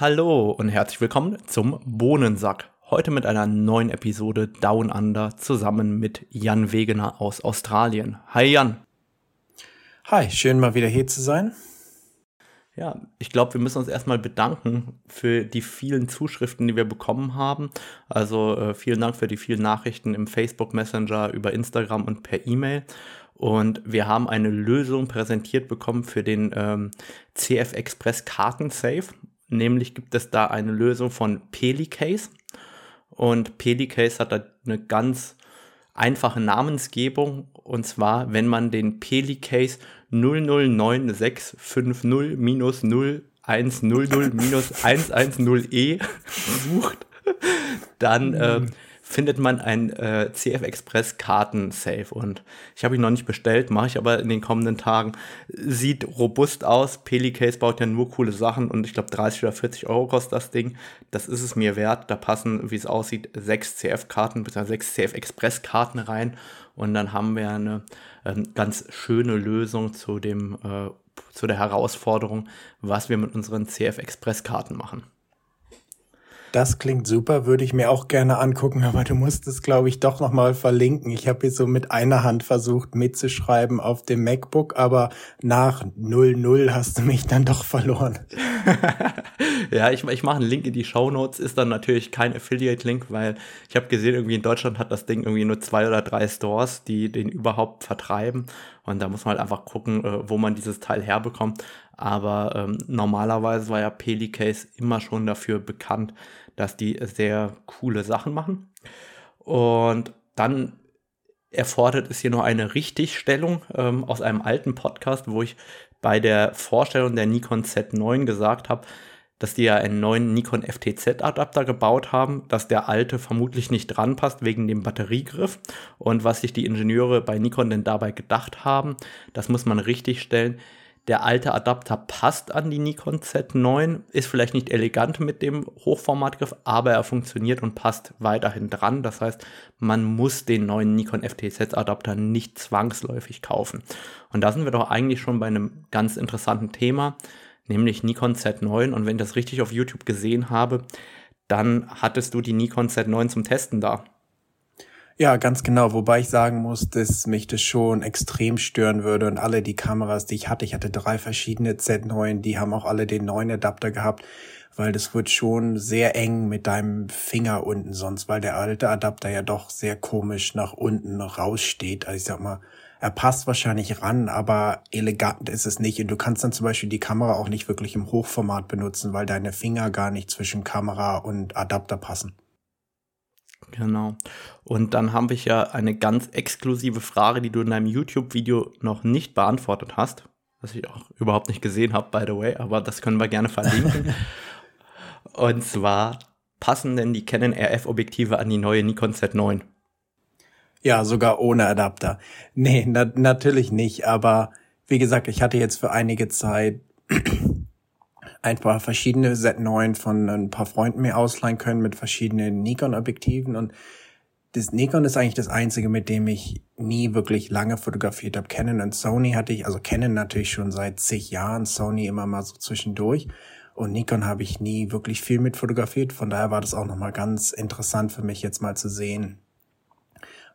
Hallo und herzlich willkommen zum Bohnensack. Heute mit einer neuen Episode Down Under zusammen mit Jan Wegener aus Australien. Hi Jan. Hi, schön mal wieder hier zu sein. Ja, ich glaube, wir müssen uns erstmal bedanken für die vielen Zuschriften, die wir bekommen haben. Also äh, vielen Dank für die vielen Nachrichten im Facebook Messenger, über Instagram und per E-Mail. Und wir haben eine Lösung präsentiert bekommen für den ähm, CF Express Kartensafe. Nämlich gibt es da eine Lösung von Pelicase. Und Pelicase hat da eine ganz einfache Namensgebung. Und zwar, wenn man den Pelicase 009650-0100-110e sucht, dann äh, findet man ein äh, CF Express Karten-Safe. Und ich habe ihn noch nicht bestellt, mache ich aber in den kommenden Tagen. Sieht robust aus. Pelicase baut ja nur coole Sachen und ich glaube 30 oder 40 Euro kostet das Ding. Das ist es mir wert. Da passen, wie es aussieht, sechs CF-Karten bzw. sechs CF Express-Karten rein. Und dann haben wir eine ähm, ganz schöne Lösung zu dem äh, zu der Herausforderung, was wir mit unseren CF Express Karten machen. Das klingt super, würde ich mir auch gerne angucken, aber du musst es, glaube ich, doch nochmal verlinken. Ich habe hier so mit einer Hand versucht mitzuschreiben auf dem MacBook, aber nach 00 hast du mich dann doch verloren. ja, ich, ich mache einen Link in die Show Notes, ist dann natürlich kein Affiliate-Link, weil ich habe gesehen, irgendwie in Deutschland hat das Ding irgendwie nur zwei oder drei Stores, die den überhaupt vertreiben. Und da muss man halt einfach gucken, äh, wo man dieses Teil herbekommt. Aber ähm, normalerweise war ja Pelicase immer schon dafür bekannt, dass die sehr coole Sachen machen. Und dann erfordert es hier noch eine Richtigstellung ähm, aus einem alten Podcast, wo ich bei der Vorstellung der Nikon Z9 gesagt habe, dass die ja einen neuen Nikon FTZ-Adapter gebaut haben, dass der alte vermutlich nicht dran passt wegen dem Batteriegriff. Und was sich die Ingenieure bei Nikon denn dabei gedacht haben, das muss man richtig stellen der alte Adapter passt an die Nikon Z9, ist vielleicht nicht elegant mit dem Hochformatgriff, aber er funktioniert und passt weiterhin dran. Das heißt, man muss den neuen Nikon FTZ-Adapter nicht zwangsläufig kaufen. Und da sind wir doch eigentlich schon bei einem ganz interessanten Thema, nämlich Nikon Z9. Und wenn ich das richtig auf YouTube gesehen habe, dann hattest du die Nikon Z9 zum Testen da. Ja, ganz genau. Wobei ich sagen muss, dass mich das schon extrem stören würde und alle die Kameras, die ich hatte, ich hatte drei verschiedene Z9, die haben auch alle den neuen Adapter gehabt, weil das wird schon sehr eng mit deinem Finger unten sonst, weil der alte Adapter ja doch sehr komisch nach unten raussteht. Also ich sag mal, er passt wahrscheinlich ran, aber elegant ist es nicht. Und du kannst dann zum Beispiel die Kamera auch nicht wirklich im Hochformat benutzen, weil deine Finger gar nicht zwischen Kamera und Adapter passen. Genau. Und dann habe ich ja eine ganz exklusive Frage, die du in deinem YouTube-Video noch nicht beantwortet hast, was ich auch überhaupt nicht gesehen habe, by the way, aber das können wir gerne verlinken. Und zwar, passen denn die Canon RF-Objektive an die neue Nikon Z9? Ja, sogar ohne Adapter. Nee, na natürlich nicht, aber wie gesagt, ich hatte jetzt für einige Zeit ein paar verschiedene Z9 von ein paar Freunden mir ausleihen können mit verschiedenen Nikon-Objektiven und das Nikon ist eigentlich das einzige, mit dem ich nie wirklich lange fotografiert habe. Canon und Sony hatte ich, also Canon natürlich schon seit zig Jahren, Sony immer mal so zwischendurch. Und Nikon habe ich nie wirklich viel mit fotografiert. Von daher war das auch nochmal ganz interessant für mich jetzt mal zu sehen,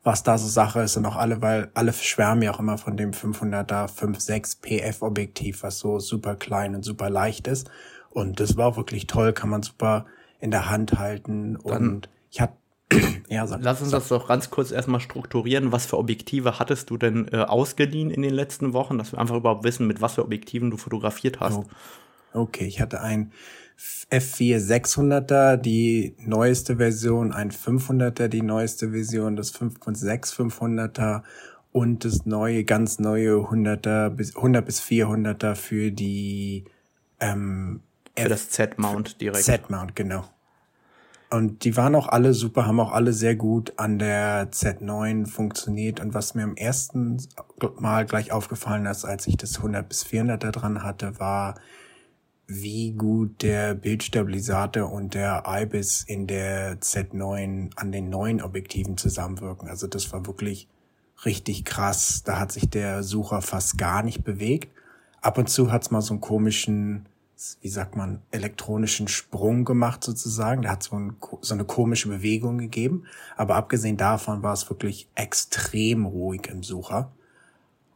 was da so Sache ist und auch alle, weil alle schwärmen ja auch immer von dem 500er 5.6 PF Objektiv, was so super klein und super leicht ist. Und das war auch wirklich toll, kann man super in der Hand halten Dann und ich hatte ja, sag, Lass uns sag. das doch ganz kurz erstmal strukturieren. Was für Objektive hattest du denn äh, ausgeliehen in den letzten Wochen, dass wir einfach überhaupt wissen, mit was für Objektiven du fotografiert hast? Oh. Okay, ich hatte ein F4 600er, die neueste Version, ein 500er, die neueste Version, das 5.6 500er und das neue, ganz neue 100er bis 100 bis 400er für die ähm, für F das Z-Mount direkt. Z-Mount, genau. Und die waren auch alle super, haben auch alle sehr gut an der Z9 funktioniert. Und was mir im ersten Mal gleich aufgefallen ist, als ich das 100 bis 400er dran hatte, war, wie gut der Bildstabilisator und der IBIS in der Z9 an den neuen Objektiven zusammenwirken. Also das war wirklich richtig krass. Da hat sich der Sucher fast gar nicht bewegt. Ab und zu hat's mal so einen komischen wie sagt man, elektronischen Sprung gemacht sozusagen. Der hat so, ein, so eine komische Bewegung gegeben. Aber abgesehen davon war es wirklich extrem ruhig im Sucher.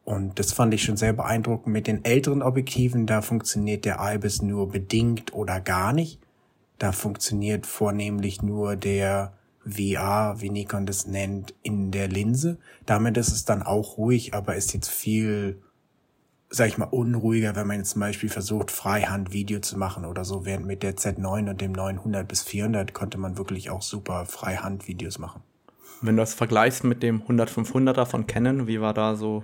Und das fand ich schon sehr beeindruckend. Mit den älteren Objektiven, da funktioniert der IBIS nur bedingt oder gar nicht. Da funktioniert vornehmlich nur der VR, wie Nikon das nennt, in der Linse. Damit ist es dann auch ruhig, aber ist jetzt viel sag ich mal, unruhiger, wenn man jetzt zum Beispiel versucht, Freihand Video zu machen oder so, während mit der Z9 und dem 900 bis 400 konnte man wirklich auch super Freihand Videos machen. Wenn du das vergleichst mit dem 100-500er von Canon, wie war da so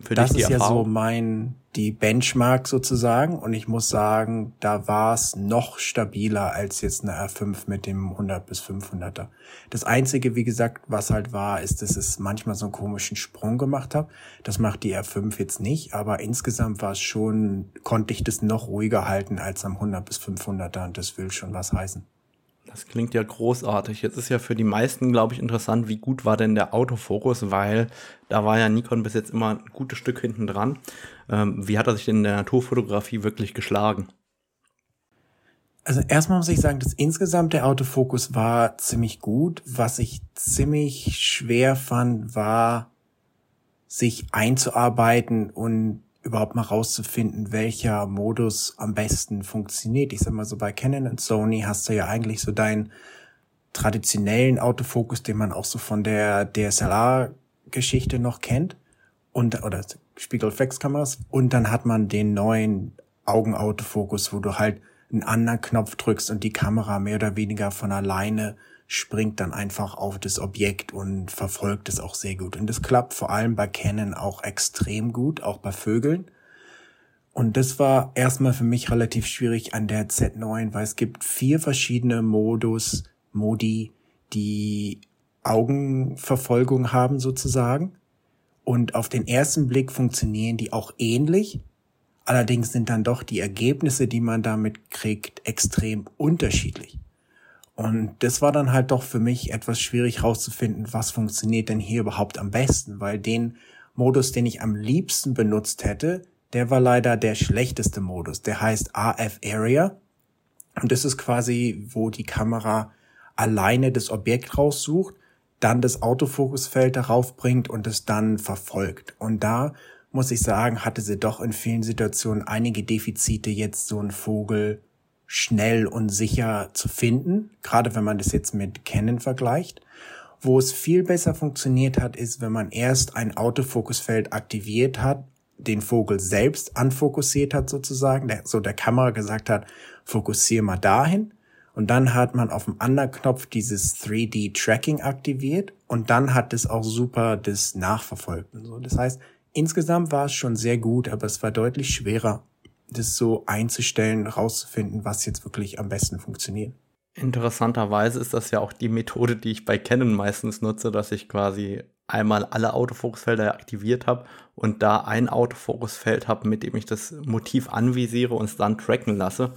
für das dich die ist Erfahrung? ja so mein, die Benchmark sozusagen. Und ich muss sagen, da war es noch stabiler als jetzt eine R5 mit dem 100 bis 500er. Das einzige, wie gesagt, was halt war, ist, dass es manchmal so einen komischen Sprung gemacht hat. Das macht die R5 jetzt nicht, aber insgesamt war es schon, konnte ich das noch ruhiger halten als am 100 bis 500er und das will schon was heißen. Das klingt ja großartig. Jetzt ist ja für die meisten, glaube ich, interessant, wie gut war denn der Autofokus, weil da war ja Nikon bis jetzt immer ein gutes Stück hinten dran. Ähm, wie hat er sich denn in der Naturfotografie wirklich geschlagen? Also erstmal muss ich sagen, dass insgesamt der Autofokus war ziemlich gut. Was ich ziemlich schwer fand, war, sich einzuarbeiten und überhaupt mal rauszufinden, welcher Modus am besten funktioniert. Ich sag mal so, bei Canon und Sony hast du ja eigentlich so deinen traditionellen Autofokus, den man auch so von der DSLR-Geschichte noch kennt. Und, oder Spiegelreflexkameras. Und dann hat man den neuen Augenautofokus, wo du halt einen anderen Knopf drückst und die Kamera mehr oder weniger von alleine springt dann einfach auf das Objekt und verfolgt es auch sehr gut. Und das klappt vor allem bei Canon auch extrem gut, auch bei Vögeln. Und das war erstmal für mich relativ schwierig an der Z9, weil es gibt vier verschiedene Modus, Modi, die Augenverfolgung haben sozusagen. Und auf den ersten Blick funktionieren die auch ähnlich. Allerdings sind dann doch die Ergebnisse, die man damit kriegt, extrem unterschiedlich. Und das war dann halt doch für mich etwas schwierig rauszufinden, was funktioniert denn hier überhaupt am besten, weil den Modus, den ich am liebsten benutzt hätte, der war leider der schlechteste Modus. Der heißt AF Area. Und das ist quasi, wo die Kamera alleine das Objekt raussucht, dann das Autofokusfeld darauf bringt und es dann verfolgt. Und da muss ich sagen, hatte sie doch in vielen Situationen einige Defizite, jetzt so ein Vogel schnell und sicher zu finden, gerade wenn man das jetzt mit Canon vergleicht. Wo es viel besser funktioniert hat, ist, wenn man erst ein Autofokusfeld aktiviert hat, den Vogel selbst anfokussiert hat sozusagen, der, so der Kamera gesagt hat, fokussier mal dahin. Und dann hat man auf dem anderen Knopf dieses 3D-Tracking aktiviert und dann hat es auch super das nachverfolgt und so. Das heißt, insgesamt war es schon sehr gut, aber es war deutlich schwerer das so einzustellen, rauszufinden, was jetzt wirklich am besten funktioniert. Interessanterweise ist das ja auch die Methode, die ich bei Canon meistens nutze, dass ich quasi einmal alle Autofokusfelder aktiviert habe und da ein Autofokusfeld habe, mit dem ich das Motiv anvisiere und es dann tracken lasse.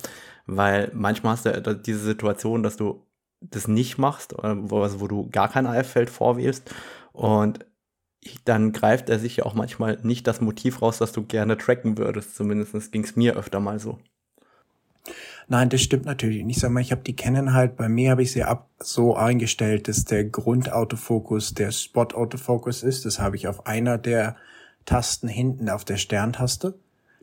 Weil manchmal hast du diese Situation, dass du das nicht machst, äh, wo, also wo du gar kein AF-Feld vorwählst und dann greift er sich ja auch manchmal nicht das Motiv raus, das du gerne tracken würdest. Zumindest ging es mir öfter mal so. Nein, das stimmt natürlich. Ich sag mal, ich habe die Canon halt, bei mir habe ich sie ab so eingestellt, dass der Grundautofokus der Spot-Autofokus ist. Das habe ich auf einer der Tasten hinten auf der Sterntaste.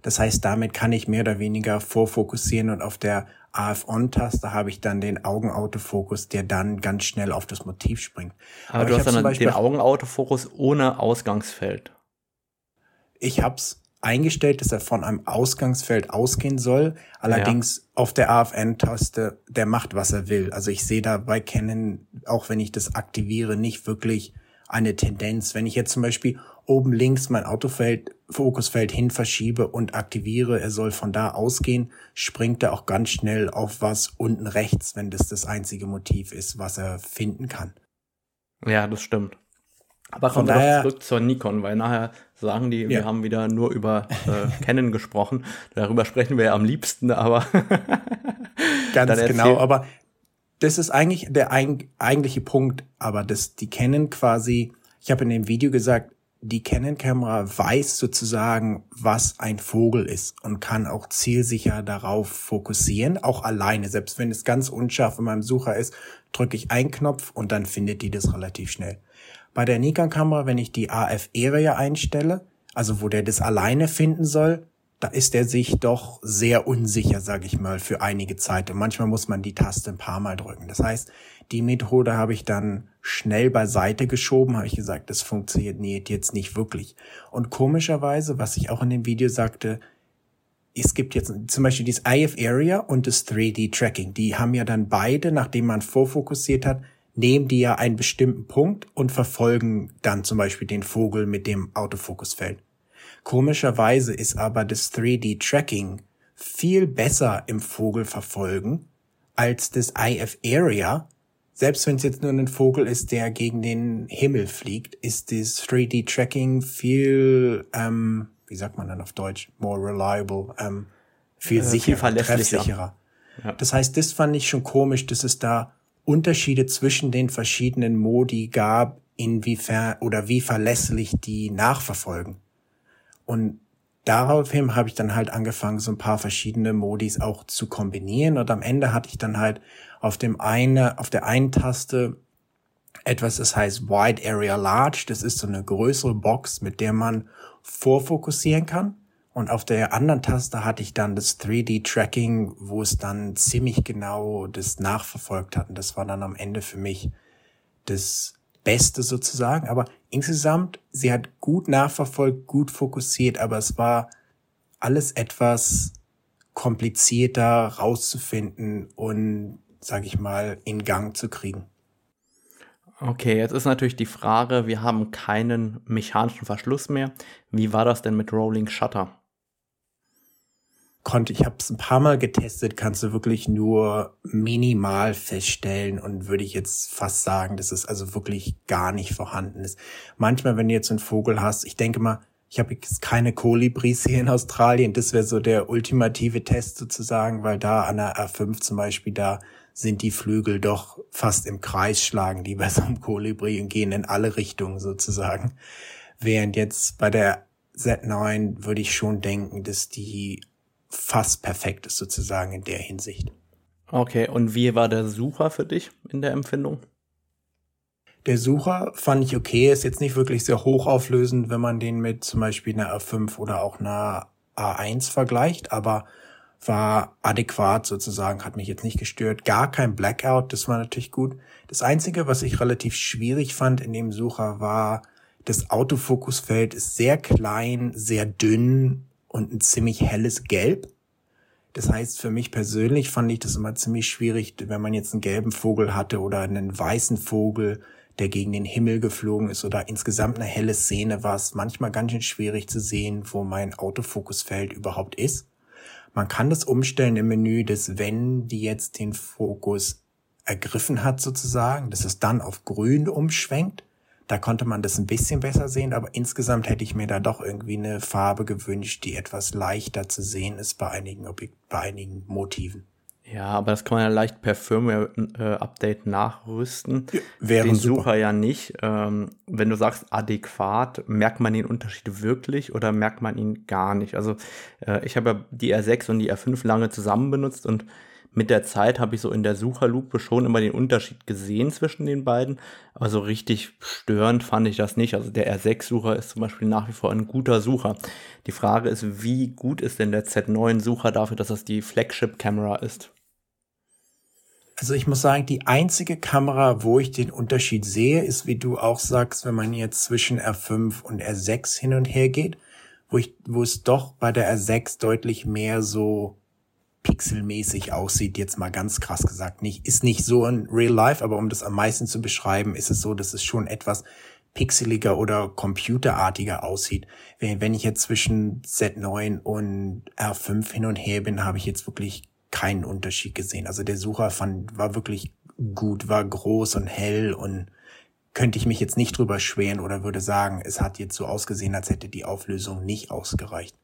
Das heißt, damit kann ich mehr oder weniger vorfokussieren und auf der AF-On-Taste habe ich dann den Augenautofokus, der dann ganz schnell auf das Motiv springt. Aber, Aber du hast dann den Augenautofokus ohne Ausgangsfeld. Ich habe es eingestellt, dass er von einem Ausgangsfeld ausgehen soll. Allerdings ja. auf der AFN-Taste, der macht, was er will. Also ich sehe da bei Canon, auch wenn ich das aktiviere, nicht wirklich eine Tendenz. Wenn ich jetzt zum Beispiel oben links mein Autofeld, Fokusfeld hin verschiebe und aktiviere, er soll von da ausgehen, springt er auch ganz schnell auf was unten rechts, wenn das das einzige Motiv ist, was er finden kann. Ja, das stimmt. Aber kommen wir doch zurück zur Nikon, weil nachher sagen die, ja. wir haben wieder nur über äh, Canon gesprochen. Darüber sprechen wir ja am liebsten, aber ganz genau. Aber das ist eigentlich der eigentliche Punkt. Aber dass die Canon quasi, ich habe in dem Video gesagt, die Canon-Kamera weiß sozusagen, was ein Vogel ist und kann auch zielsicher darauf fokussieren, auch alleine. Selbst wenn es ganz unscharf in meinem Sucher ist, drücke ich einen Knopf und dann findet die das relativ schnell. Bei der Nikon-Kamera, wenn ich die AF-Area einstelle, also wo der das alleine finden soll, da ist er sich doch sehr unsicher, sage ich mal, für einige Zeit. Und manchmal muss man die Taste ein paar Mal drücken. Das heißt, die Methode habe ich dann schnell beiseite geschoben, habe ich gesagt, das funktioniert jetzt nicht wirklich. Und komischerweise, was ich auch in dem Video sagte, es gibt jetzt zum Beispiel dieses IF Area und das 3D Tracking. Die haben ja dann beide, nachdem man vorfokussiert hat, nehmen die ja einen bestimmten Punkt und verfolgen dann zum Beispiel den Vogel mit dem Autofokusfeld. Komischerweise ist aber das 3D Tracking viel besser im Vogel verfolgen als das IF Area, selbst wenn es jetzt nur ein Vogel ist, der gegen den Himmel fliegt, ist das 3D-Tracking viel, ähm, wie sagt man dann auf Deutsch, more reliable, ähm, viel äh, sicherer, viel treffsicherer. Ja. Das heißt, das fand ich schon komisch, dass es da Unterschiede zwischen den verschiedenen Modi gab, inwiefern oder wie verlässlich die nachverfolgen. Und daraufhin habe ich dann halt angefangen, so ein paar verschiedene Modis auch zu kombinieren. Und am Ende hatte ich dann halt auf dem eine, auf der einen Taste etwas, das heißt Wide Area Large. Das ist so eine größere Box, mit der man vorfokussieren kann. Und auf der anderen Taste hatte ich dann das 3D Tracking, wo es dann ziemlich genau das nachverfolgt hat. Und das war dann am Ende für mich das Beste sozusagen. Aber insgesamt, sie hat gut nachverfolgt, gut fokussiert, aber es war alles etwas komplizierter rauszufinden und sage ich mal, in Gang zu kriegen. Okay, jetzt ist natürlich die Frage, wir haben keinen mechanischen Verschluss mehr. Wie war das denn mit Rolling Shutter? Konnte, ich habe es ein paar Mal getestet, kannst du wirklich nur minimal feststellen und würde ich jetzt fast sagen, dass es also wirklich gar nicht vorhanden ist. Manchmal, wenn du jetzt einen Vogel hast, ich denke mal, ich habe jetzt keine Kolibris hier in Australien, das wäre so der ultimative Test sozusagen, weil da an der R5 zum Beispiel, da sind die Flügel doch fast im Kreis schlagen, die bei so einem Kolibri und gehen in alle Richtungen sozusagen. Während jetzt bei der Z9 würde ich schon denken, dass die fast perfekt ist sozusagen in der Hinsicht. Okay, und wie war der Sucher für dich in der Empfindung? Der Sucher fand ich okay, ist jetzt nicht wirklich sehr hochauflösend, wenn man den mit zum Beispiel einer A5 oder auch einer A1 vergleicht, aber war adäquat sozusagen, hat mich jetzt nicht gestört. Gar kein Blackout, das war natürlich gut. Das Einzige, was ich relativ schwierig fand in dem Sucher, war, das Autofokusfeld ist sehr klein, sehr dünn und ein ziemlich helles Gelb. Das heißt, für mich persönlich fand ich das immer ziemlich schwierig, wenn man jetzt einen gelben Vogel hatte oder einen weißen Vogel, der gegen den Himmel geflogen ist oder insgesamt eine helle Szene, war es manchmal ganz schön schwierig zu sehen, wo mein Autofokusfeld überhaupt ist. Man kann das umstellen im Menü, dass wenn die jetzt den Fokus ergriffen hat sozusagen, dass es dann auf grün umschwenkt. Da konnte man das ein bisschen besser sehen, aber insgesamt hätte ich mir da doch irgendwie eine Farbe gewünscht, die etwas leichter zu sehen ist bei einigen Objekt, bei einigen Motiven. Ja, aber das kann man ja leicht per Firmware-Update nachrüsten. Ja, wäre den super. Sucher ja nicht. Ähm, wenn du sagst adäquat, merkt man den Unterschied wirklich oder merkt man ihn gar nicht? Also äh, ich habe ja die R6 und die R5 lange zusammen benutzt und mit der Zeit habe ich so in der Sucherlupe schon immer den Unterschied gesehen zwischen den beiden, aber so richtig störend fand ich das nicht. Also der R6-Sucher ist zum Beispiel nach wie vor ein guter Sucher. Die Frage ist, wie gut ist denn der Z9-Sucher dafür, dass das die Flagship-Kamera ist? Also ich muss sagen, die einzige Kamera, wo ich den Unterschied sehe, ist, wie du auch sagst, wenn man jetzt zwischen R5 und R6 hin und her geht, wo ich, wo es doch bei der R6 deutlich mehr so pixelmäßig aussieht, jetzt mal ganz krass gesagt. Nicht, ist nicht so in Real Life, aber um das am meisten zu beschreiben, ist es so, dass es schon etwas pixeliger oder computerartiger aussieht. Wenn ich jetzt zwischen Z9 und R5 hin und her bin, habe ich jetzt wirklich keinen Unterschied gesehen. Also der Sucher fand, war wirklich gut, war groß und hell und könnte ich mich jetzt nicht drüber schweren oder würde sagen, es hat jetzt so ausgesehen, als hätte die Auflösung nicht ausgereicht.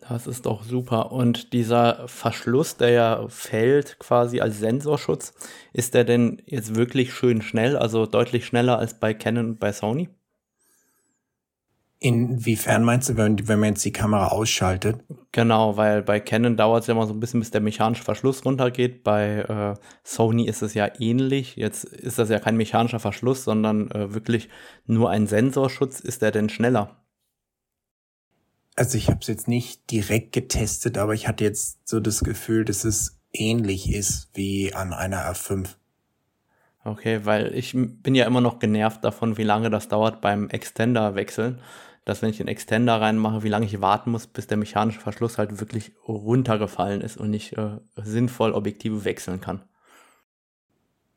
Das ist doch super. Und dieser Verschluss, der ja fällt quasi als Sensorschutz, ist der denn jetzt wirklich schön schnell, also deutlich schneller als bei Canon und bei Sony? Inwiefern meinst du, wenn, wenn man jetzt die Kamera ausschaltet? Genau, weil bei Canon dauert es ja immer so ein bisschen, bis der mechanische Verschluss runtergeht. Bei äh, Sony ist es ja ähnlich. Jetzt ist das ja kein mechanischer Verschluss, sondern äh, wirklich nur ein Sensorschutz. Ist der denn schneller? Also ich habe es jetzt nicht direkt getestet, aber ich hatte jetzt so das Gefühl, dass es ähnlich ist wie an einer R5. Okay, weil ich bin ja immer noch genervt davon, wie lange das dauert beim Extender wechseln dass wenn ich den Extender reinmache, wie lange ich warten muss, bis der mechanische Verschluss halt wirklich runtergefallen ist und ich äh, sinnvoll Objektive wechseln kann.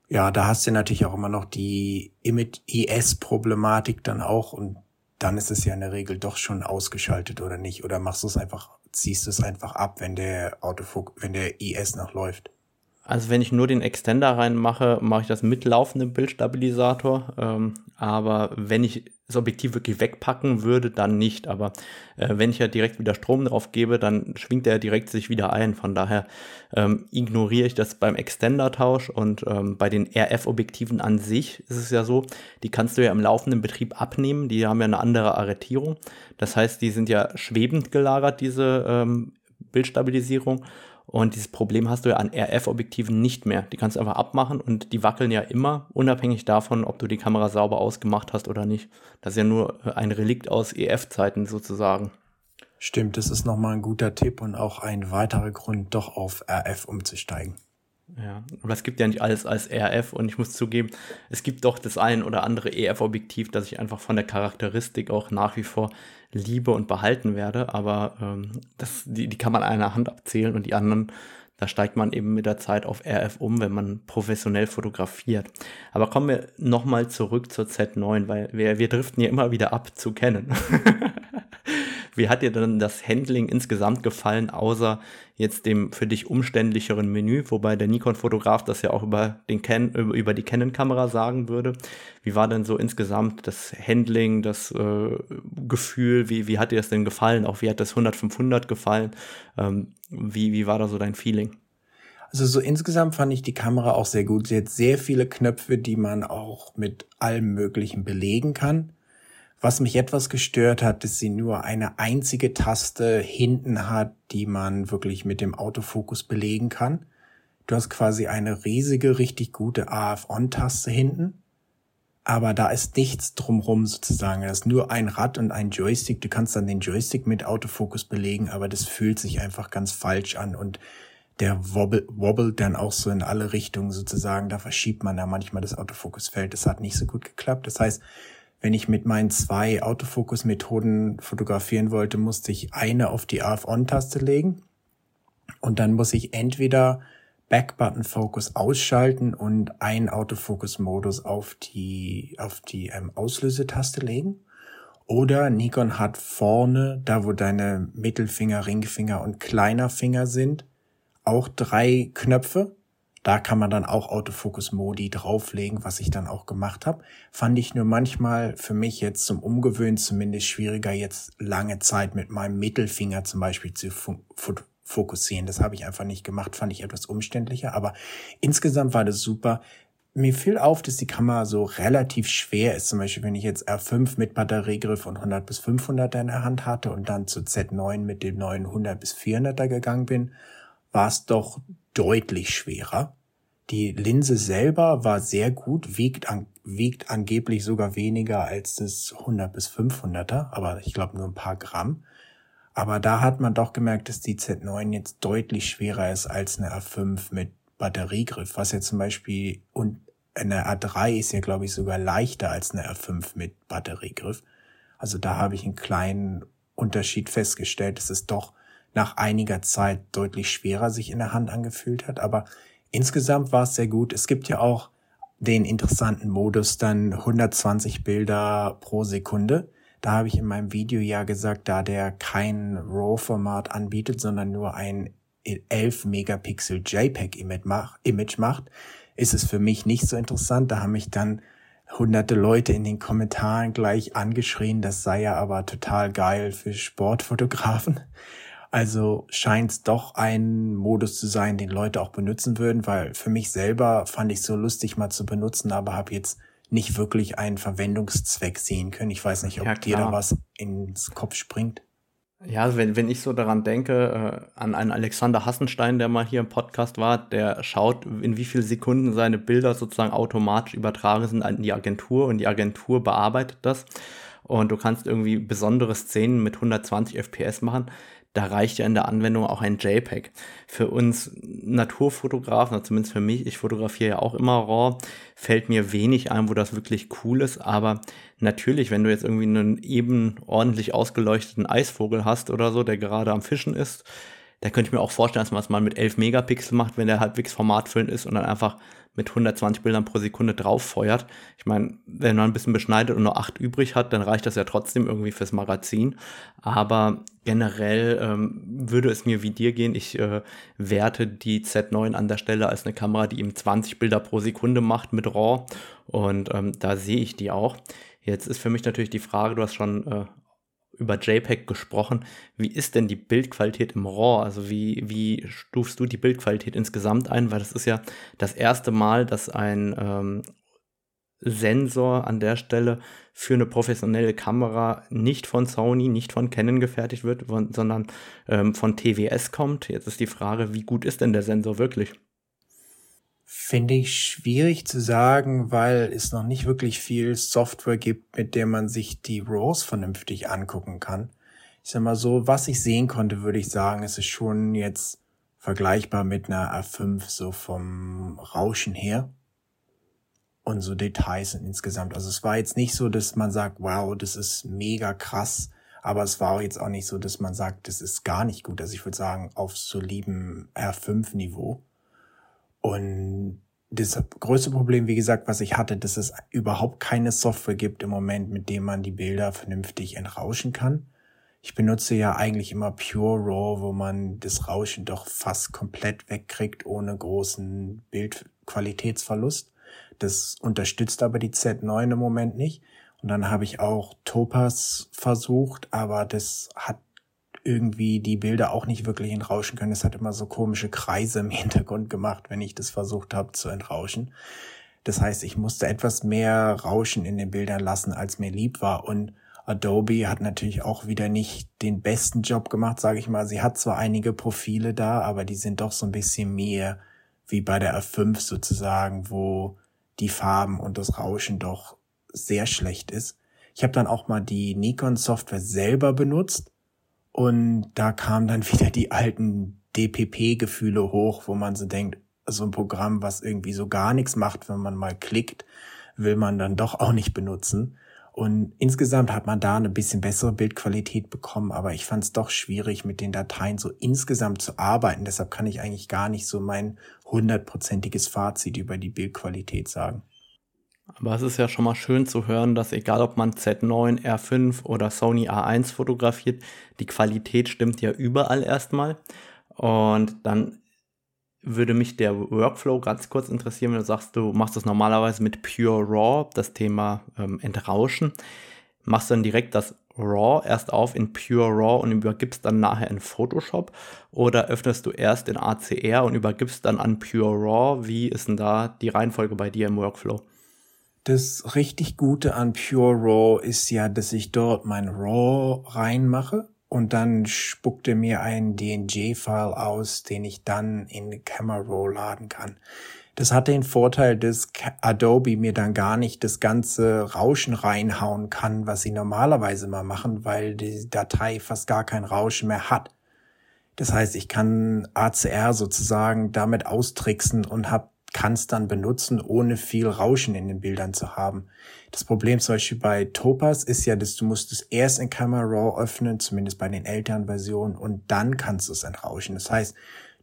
Ja, da hast du natürlich auch immer noch die IS-Problematik dann auch und dann ist es ja in der Regel doch schon ausgeschaltet oder nicht. Oder machst du es einfach, ziehst du es einfach ab, wenn der Autofok, wenn der IS noch läuft? Also wenn ich nur den Extender reinmache, mache ich das mit laufendem Bildstabilisator. Ähm, aber wenn ich das Objektiv wirklich wegpacken würde, dann nicht. Aber äh, wenn ich ja direkt wieder Strom drauf gebe, dann schwingt er direkt sich wieder ein. Von daher ähm, ignoriere ich das beim Extender-Tausch und ähm, bei den RF-Objektiven an sich ist es ja so, die kannst du ja im laufenden Betrieb abnehmen. Die haben ja eine andere Arretierung. Das heißt, die sind ja schwebend gelagert, diese ähm, Bildstabilisierung. Und dieses Problem hast du ja an RF-Objektiven nicht mehr. Die kannst du einfach abmachen und die wackeln ja immer, unabhängig davon, ob du die Kamera sauber ausgemacht hast oder nicht. Das ist ja nur ein Relikt aus EF-Zeiten sozusagen. Stimmt, das ist nochmal ein guter Tipp und auch ein weiterer Grund, doch auf RF umzusteigen. Ja, aber es gibt ja nicht alles als RF und ich muss zugeben, es gibt doch das ein oder andere EF-Objektiv, das ich einfach von der Charakteristik auch nach wie vor liebe und behalten werde, aber ähm, das, die, die kann man an einer Hand abzählen und die anderen, da steigt man eben mit der Zeit auf RF um, wenn man professionell fotografiert. Aber kommen wir nochmal zurück zur Z9, weil wir, wir driften ja immer wieder ab zu kennen. Wie hat dir denn das Handling insgesamt gefallen, außer jetzt dem für dich umständlicheren Menü, wobei der Nikon-Fotograf das ja auch über, den Can über die Canon-Kamera sagen würde. Wie war denn so insgesamt das Handling, das äh, Gefühl? Wie, wie hat dir das denn gefallen? Auch wie hat das 100-500 gefallen? Ähm, wie, wie war da so dein Feeling? Also so insgesamt fand ich die Kamera auch sehr gut. Sie hat sehr viele Knöpfe, die man auch mit allem Möglichen belegen kann. Was mich etwas gestört hat, dass sie nur eine einzige Taste hinten hat, die man wirklich mit dem Autofokus belegen kann. Du hast quasi eine riesige, richtig gute AF-On-Taste hinten. Aber da ist nichts drumrum sozusagen. Da ist nur ein Rad und ein Joystick. Du kannst dann den Joystick mit Autofokus belegen, aber das fühlt sich einfach ganz falsch an und der wobble, wobbelt dann auch so in alle Richtungen sozusagen. Da verschiebt man da manchmal das Autofokusfeld. Das hat nicht so gut geklappt. Das heißt, wenn ich mit meinen zwei Autofokus-Methoden fotografieren wollte, musste ich eine auf die AF-On-Taste legen und dann muss ich entweder Back-Button-Focus ausschalten und einen Autofokus-Modus auf die, auf die ähm, Auslösetaste legen. Oder Nikon hat vorne, da wo deine Mittelfinger, Ringfinger und kleiner Finger sind, auch drei Knöpfe. Da kann man dann auch Autofokus-Modi drauflegen, was ich dann auch gemacht habe. Fand ich nur manchmal für mich jetzt zum Umgewöhnen zumindest schwieriger, jetzt lange Zeit mit meinem Mittelfinger zum Beispiel zu fokussieren. Das habe ich einfach nicht gemacht, fand ich etwas umständlicher. Aber insgesamt war das super. Mir fiel auf, dass die Kamera so relativ schwer ist. Zum Beispiel, wenn ich jetzt R5 mit Batteriegriff und 100 bis 500 in der Hand hatte und dann zu Z9 mit dem neuen 100 bis 400er gegangen bin, war es doch deutlich schwerer. Die Linse selber war sehr gut, wiegt, an, wiegt angeblich sogar weniger als das 100 bis 500er, aber ich glaube nur ein paar Gramm. Aber da hat man doch gemerkt, dass die Z9 jetzt deutlich schwerer ist als eine R5 mit Batteriegriff, was ja zum Beispiel und eine R3 ist ja glaube ich sogar leichter als eine R5 mit Batteriegriff. Also da habe ich einen kleinen Unterschied festgestellt. Es ist doch nach einiger Zeit deutlich schwerer sich in der Hand angefühlt hat. Aber insgesamt war es sehr gut. Es gibt ja auch den interessanten Modus dann 120 Bilder pro Sekunde. Da habe ich in meinem Video ja gesagt, da der kein RAW-Format anbietet, sondern nur ein 11 Megapixel JPEG-Image macht, ist es für mich nicht so interessant. Da haben mich dann hunderte Leute in den Kommentaren gleich angeschrien, das sei ja aber total geil für Sportfotografen. Also scheint es doch ein Modus zu sein, den Leute auch benutzen würden, weil für mich selber fand ich so lustig mal zu benutzen, aber habe jetzt nicht wirklich einen Verwendungszweck sehen können. Ich weiß nicht, ob ja, dir da was ins Kopf springt. Ja, also wenn, wenn ich so daran denke, äh, an einen Alexander Hassenstein, der mal hier im Podcast war, der schaut, in wie viel Sekunden seine Bilder sozusagen automatisch übertragen sind an die Agentur und die Agentur bearbeitet das. Und du kannst irgendwie besondere Szenen mit 120 FPS machen da reicht ja in der Anwendung auch ein JPEG. Für uns Naturfotografen, zumindest für mich, ich fotografiere ja auch immer RAW, fällt mir wenig ein, wo das wirklich cool ist. Aber natürlich, wenn du jetzt irgendwie einen eben ordentlich ausgeleuchteten Eisvogel hast oder so, der gerade am Fischen ist, da könnte ich mir auch vorstellen, dass man es mal mit 11 Megapixel macht, wenn der halbwegs formatfüllend ist und dann einfach mit 120 Bildern pro Sekunde drauf feuert. Ich meine, wenn man ein bisschen beschneidet und nur 8 übrig hat, dann reicht das ja trotzdem irgendwie fürs Magazin. Aber generell ähm, würde es mir wie dir gehen. Ich äh, werte die Z9 an der Stelle als eine Kamera, die eben 20 Bilder pro Sekunde macht mit RAW. Und ähm, da sehe ich die auch. Jetzt ist für mich natürlich die Frage, du hast schon äh, über JPEG gesprochen. Wie ist denn die Bildqualität im RAW? Also wie, wie stufst du die Bildqualität insgesamt ein? Weil das ist ja das erste Mal, dass ein ähm, Sensor an der Stelle für eine professionelle Kamera nicht von Sony, nicht von Canon gefertigt wird, sondern ähm, von TWS kommt. Jetzt ist die Frage, wie gut ist denn der Sensor wirklich? Finde ich schwierig zu sagen, weil es noch nicht wirklich viel Software gibt, mit der man sich die RAWs vernünftig angucken kann. Ich sag mal so, was ich sehen konnte, würde ich sagen, es ist schon jetzt vergleichbar mit einer A5 so vom Rauschen her und so Details insgesamt. Also es war jetzt nicht so, dass man sagt, wow, das ist mega krass, aber es war jetzt auch nicht so, dass man sagt, das ist gar nicht gut. Also ich würde sagen, auf solidem R5-Niveau. Und das größte Problem, wie gesagt, was ich hatte, dass es überhaupt keine Software gibt im Moment, mit dem man die Bilder vernünftig entrauschen kann. Ich benutze ja eigentlich immer Pure RAW, wo man das Rauschen doch fast komplett wegkriegt, ohne großen Bildqualitätsverlust. Das unterstützt aber die Z9 im Moment nicht. Und dann habe ich auch Topaz versucht, aber das hat irgendwie die Bilder auch nicht wirklich entrauschen können. Es hat immer so komische Kreise im Hintergrund gemacht, wenn ich das versucht habe zu entrauschen. Das heißt, ich musste etwas mehr Rauschen in den Bildern lassen, als mir lieb war. Und Adobe hat natürlich auch wieder nicht den besten Job gemacht, sage ich mal. Sie hat zwar einige Profile da, aber die sind doch so ein bisschen mehr wie bei der F5 sozusagen, wo die Farben und das Rauschen doch sehr schlecht ist. Ich habe dann auch mal die Nikon-Software selber benutzt und da kamen dann wieder die alten DPP-Gefühle hoch, wo man so denkt, so ein Programm, was irgendwie so gar nichts macht, wenn man mal klickt, will man dann doch auch nicht benutzen. Und insgesamt hat man da eine bisschen bessere Bildqualität bekommen, aber ich fand es doch schwierig, mit den Dateien so insgesamt zu arbeiten. Deshalb kann ich eigentlich gar nicht so mein hundertprozentiges Fazit über die Bildqualität sagen. Aber es ist ja schon mal schön zu hören, dass egal ob man Z9, R5 oder Sony A1 fotografiert, die Qualität stimmt ja überall erstmal. Und dann würde mich der Workflow ganz kurz interessieren, wenn du sagst, du machst das normalerweise mit Pure RAW, das Thema ähm, Entrauschen. Machst du dann direkt das RAW erst auf in Pure RAW und übergibst dann nachher in Photoshop? Oder öffnest du erst in ACR und übergibst dann an Pure RAW? Wie ist denn da die Reihenfolge bei dir im Workflow? Das richtig Gute an Pure RAW ist ja, dass ich dort mein RAW reinmache und dann spuckt er mir einen DNG-File aus, den ich dann in Camera Raw laden kann. Das hat den Vorteil, dass Adobe mir dann gar nicht das ganze Rauschen reinhauen kann, was sie normalerweise mal machen, weil die Datei fast gar kein Rauschen mehr hat. Das heißt, ich kann ACR sozusagen damit austricksen und habe kann es dann benutzen, ohne viel Rauschen in den Bildern zu haben. Das Problem zum Beispiel bei Topaz ist ja, dass du musst es erst in Camera Raw öffnen, zumindest bei den älteren Versionen, und dann kannst du es entrauschen. Das heißt,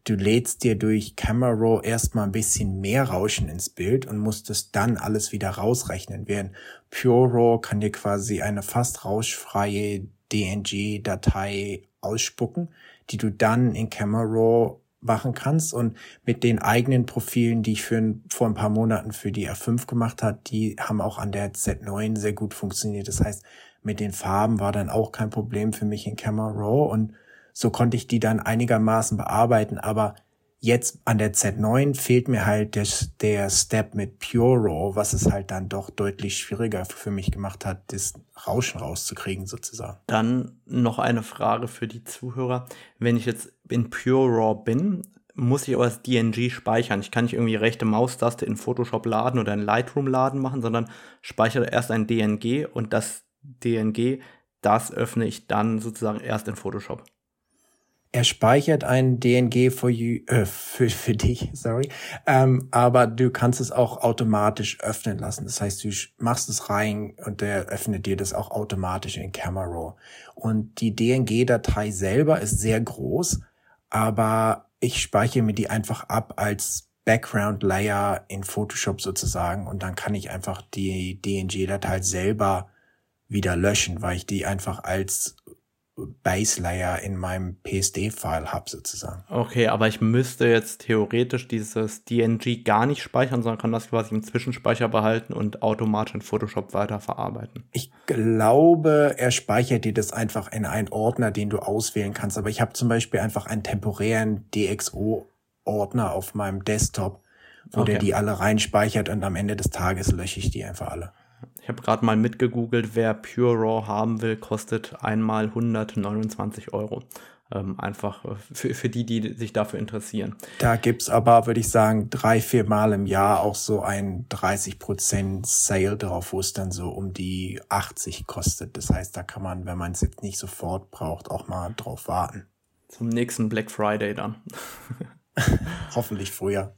du lädst dir durch Camera Raw erstmal ein bisschen mehr Rauschen ins Bild und musst es dann alles wieder rausrechnen. Während Pure Raw kann dir quasi eine fast rauschfreie DNG-Datei ausspucken, die du dann in Camera Raw machen kannst. Und mit den eigenen Profilen, die ich für vor ein paar Monaten für die R5 gemacht hat, die haben auch an der Z9 sehr gut funktioniert. Das heißt, mit den Farben war dann auch kein Problem für mich in Camera Raw. Und so konnte ich die dann einigermaßen bearbeiten, aber Jetzt an der Z9 fehlt mir halt der, der Step mit Pure RAW, was es halt dann doch deutlich schwieriger für mich gemacht hat, das Rauschen rauszukriegen sozusagen. Dann noch eine Frage für die Zuhörer. Wenn ich jetzt in Pure RAW bin, muss ich aber das DNG speichern. Ich kann nicht irgendwie rechte Maustaste in Photoshop laden oder in Lightroom laden machen, sondern speichere erst ein DNG und das DNG, das öffne ich dann sozusagen erst in Photoshop. Er speichert ein DNG für, you, äh, für, für dich, sorry. Ähm, aber du kannst es auch automatisch öffnen lassen. Das heißt, du machst es rein und der öffnet dir das auch automatisch in Camera Raw. Und die DNG-Datei selber ist sehr groß, aber ich speichere mir die einfach ab als Background Layer in Photoshop sozusagen und dann kann ich einfach die DNG-Datei selber wieder löschen, weil ich die einfach als Base Layer in meinem PSD-File habe sozusagen. Okay, aber ich müsste jetzt theoretisch dieses DNG gar nicht speichern, sondern kann das quasi im Zwischenspeicher behalten und automatisch in Photoshop weiterverarbeiten. Ich glaube, er speichert dir das einfach in einen Ordner, den du auswählen kannst. Aber ich habe zum Beispiel einfach einen temporären DxO-Ordner auf meinem Desktop, wo okay. der die alle reinspeichert und am Ende des Tages lösche ich die einfach alle. Ich habe gerade mal mitgegoogelt, wer Pure Raw haben will, kostet einmal 129 Euro. Ähm, einfach äh, für, für die, die sich dafür interessieren. Da gibt's aber, würde ich sagen, drei, vier Mal im Jahr auch so ein 30% Sale drauf, wo es dann so um die 80 kostet. Das heißt, da kann man, wenn man es jetzt nicht sofort braucht, auch mal drauf warten. Zum nächsten Black Friday dann. Hoffentlich früher.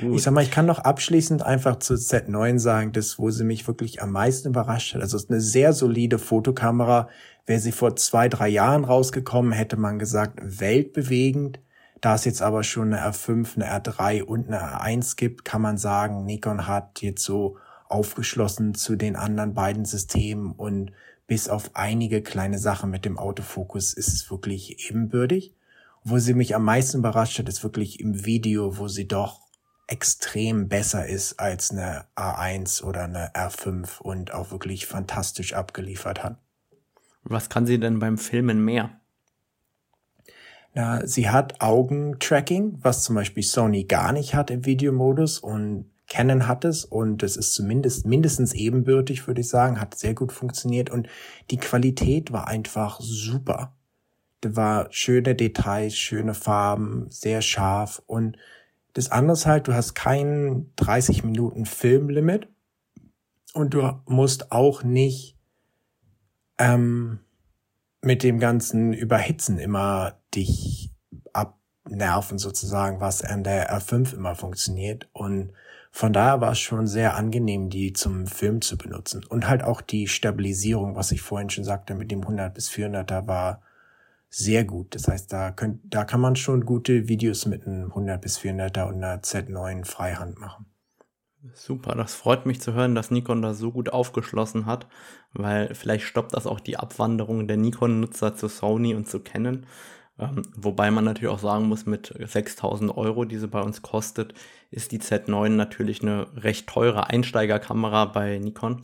Gut. Ich sag mal, ich kann noch abschließend einfach zu Z9 sagen, das, wo sie mich wirklich am meisten überrascht hat. Also es ist eine sehr solide Fotokamera. Wäre sie vor zwei, drei Jahren rausgekommen, hätte man gesagt, weltbewegend. Da es jetzt aber schon eine R5, eine R3 und eine R1 gibt, kann man sagen, Nikon hat jetzt so aufgeschlossen zu den anderen beiden Systemen und bis auf einige kleine Sachen mit dem Autofokus ist es wirklich ebenbürtig. Wo sie mich am meisten überrascht hat, ist wirklich im Video, wo sie doch extrem besser ist als eine A1 oder eine R5 und auch wirklich fantastisch abgeliefert hat. Was kann sie denn beim Filmen mehr? Na, sie hat Augentracking, was zum Beispiel Sony gar nicht hat im Videomodus und Canon hat es und es ist zumindest mindestens ebenbürtig, würde ich sagen, hat sehr gut funktioniert und die Qualität war einfach super. Da war schöne Details, schöne Farben, sehr scharf und das andere ist halt, du hast kein 30 Minuten Filmlimit und du musst auch nicht ähm, mit dem ganzen Überhitzen immer dich abnerven sozusagen, was an der R5 immer funktioniert. Und von daher war es schon sehr angenehm, die zum Film zu benutzen. Und halt auch die Stabilisierung, was ich vorhin schon sagte, mit dem 100 bis 400er war sehr gut. Das heißt, da, könnt, da kann man schon gute Videos mit einem 100 bis 400er und einer Z9 Freihand machen. Super, das freut mich zu hören, dass Nikon da so gut aufgeschlossen hat, weil vielleicht stoppt das auch die Abwanderung der Nikon-Nutzer zu Sony und zu Canon. Ähm, wobei man natürlich auch sagen muss, mit 6000 Euro, die sie bei uns kostet, ist die Z9 natürlich eine recht teure Einsteigerkamera bei Nikon.